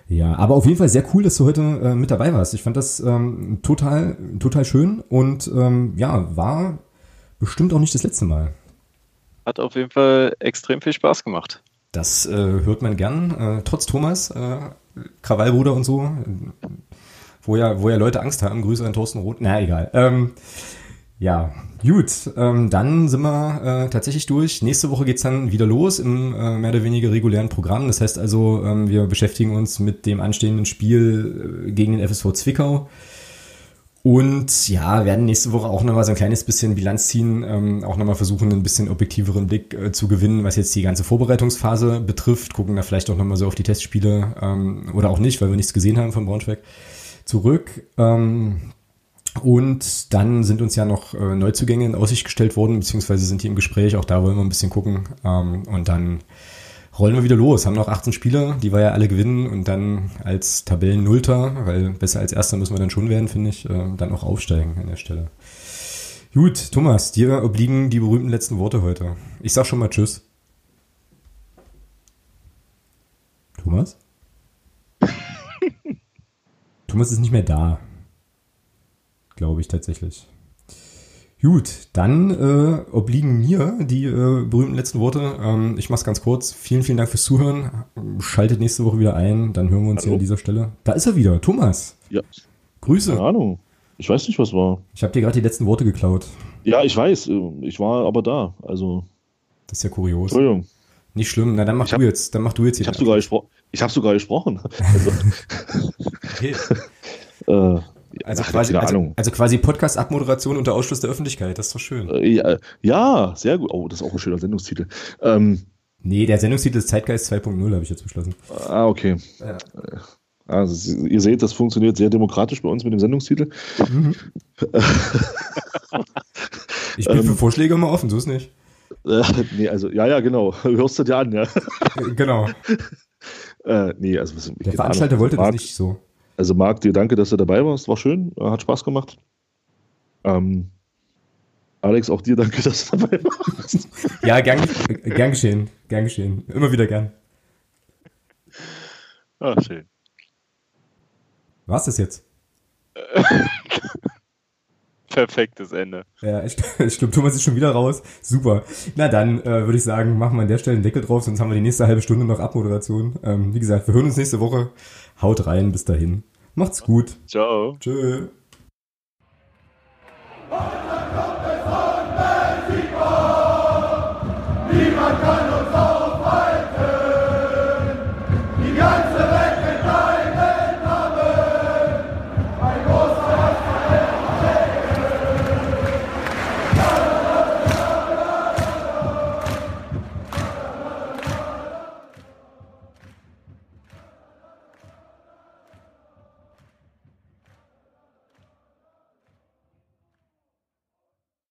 Ja, aber auf jeden Fall sehr cool, dass du heute äh, mit dabei warst. Ich fand das ähm, total, total schön und ähm, ja, war bestimmt auch nicht das letzte Mal. Hat auf jeden Fall extrem viel Spaß gemacht. Das äh, hört man gern, äh, trotz Thomas, äh, Krawallbruder und so, wo ja, wo ja Leute Angst haben. Grüße an Thorsten Roth. Na, egal. Ähm, ja, gut. Ähm, dann sind wir äh, tatsächlich durch. Nächste Woche geht's dann wieder los im äh, mehr oder weniger regulären Programm. Das heißt also, ähm, wir beschäftigen uns mit dem anstehenden Spiel äh, gegen den FSV Zwickau. Und ja, werden nächste Woche auch nochmal so ein kleines bisschen Bilanz ziehen, ähm, auch nochmal versuchen, ein bisschen objektiveren Blick äh, zu gewinnen, was jetzt die ganze Vorbereitungsphase betrifft. Gucken da vielleicht auch nochmal so auf die Testspiele ähm, oder auch nicht, weil wir nichts gesehen haben von Braunschweig zurück. Ähm, und dann sind uns ja noch äh, Neuzugänge in Aussicht gestellt worden, beziehungsweise sind die im Gespräch. Auch da wollen wir ein bisschen gucken. Ähm, und dann rollen wir wieder los. Haben noch 18 Spieler, die wir ja alle gewinnen und dann als Tabellen-Nullter, weil besser als Erster müssen wir dann schon werden, finde ich, äh, dann auch aufsteigen an der Stelle. Gut, Thomas, dir obliegen die berühmten letzten Worte heute. Ich sag schon mal Tschüss. Thomas? Thomas ist nicht mehr da. Glaube ich tatsächlich. Gut, dann äh, obliegen mir die äh, berühmten letzten Worte. Ähm, ich mach's ganz kurz. Vielen, vielen Dank fürs Zuhören. Schaltet nächste Woche wieder ein, dann hören wir uns Hallo. hier an dieser Stelle. Da ist er wieder, Thomas. Ja. Grüße. Keine Ahnung. Ich weiß nicht, was war. Ich habe dir gerade die letzten Worte geklaut. Ja, ich weiß. Ich war aber da. Also. Das ist ja kurios. Entschuldigung. Nicht schlimm. Na, dann mach hab, du jetzt. Dann mach du jetzt hier. Ich habe sogar, gespro hab sogar gesprochen. Also. okay. äh, also, Ach, quasi, also, also, quasi Podcast-Abmoderation unter Ausschluss der Öffentlichkeit, das ist doch schön. Äh, ja, ja, sehr gut. Oh, das ist auch ein schöner Sendungstitel. Ähm, nee, der Sendungstitel ist Zeitgeist 2.0, habe ich jetzt beschlossen. Ah, okay. Ja. Also, ihr seht, das funktioniert sehr demokratisch bei uns mit dem Sendungstitel. Mhm. ich bin für ähm, Vorschläge immer offen, so ist nicht. Äh, nee, also, ja, ja, genau. Hörst du dir an, ja. genau. Äh, nee, also, was, Der Veranstalter wollte das nicht so. Also Marc, dir danke, dass du dabei warst. War schön, äh, hat Spaß gemacht. Ähm, Alex, auch dir danke, dass du dabei warst. Ja, gern, gern geschehen. Gern geschehen. Immer wieder gern. Ah, schön. Was das jetzt? Perfektes Ende. Ja, ich, ich glaube, Thomas ist schon wieder raus. Super. Na dann äh, würde ich sagen, machen wir an der Stelle einen Deckel drauf, sonst haben wir die nächste halbe Stunde noch Abmoderation. Ähm, wie gesagt, wir hören uns nächste Woche. Haut rein, bis dahin. Macht's gut. Ciao. Tschö.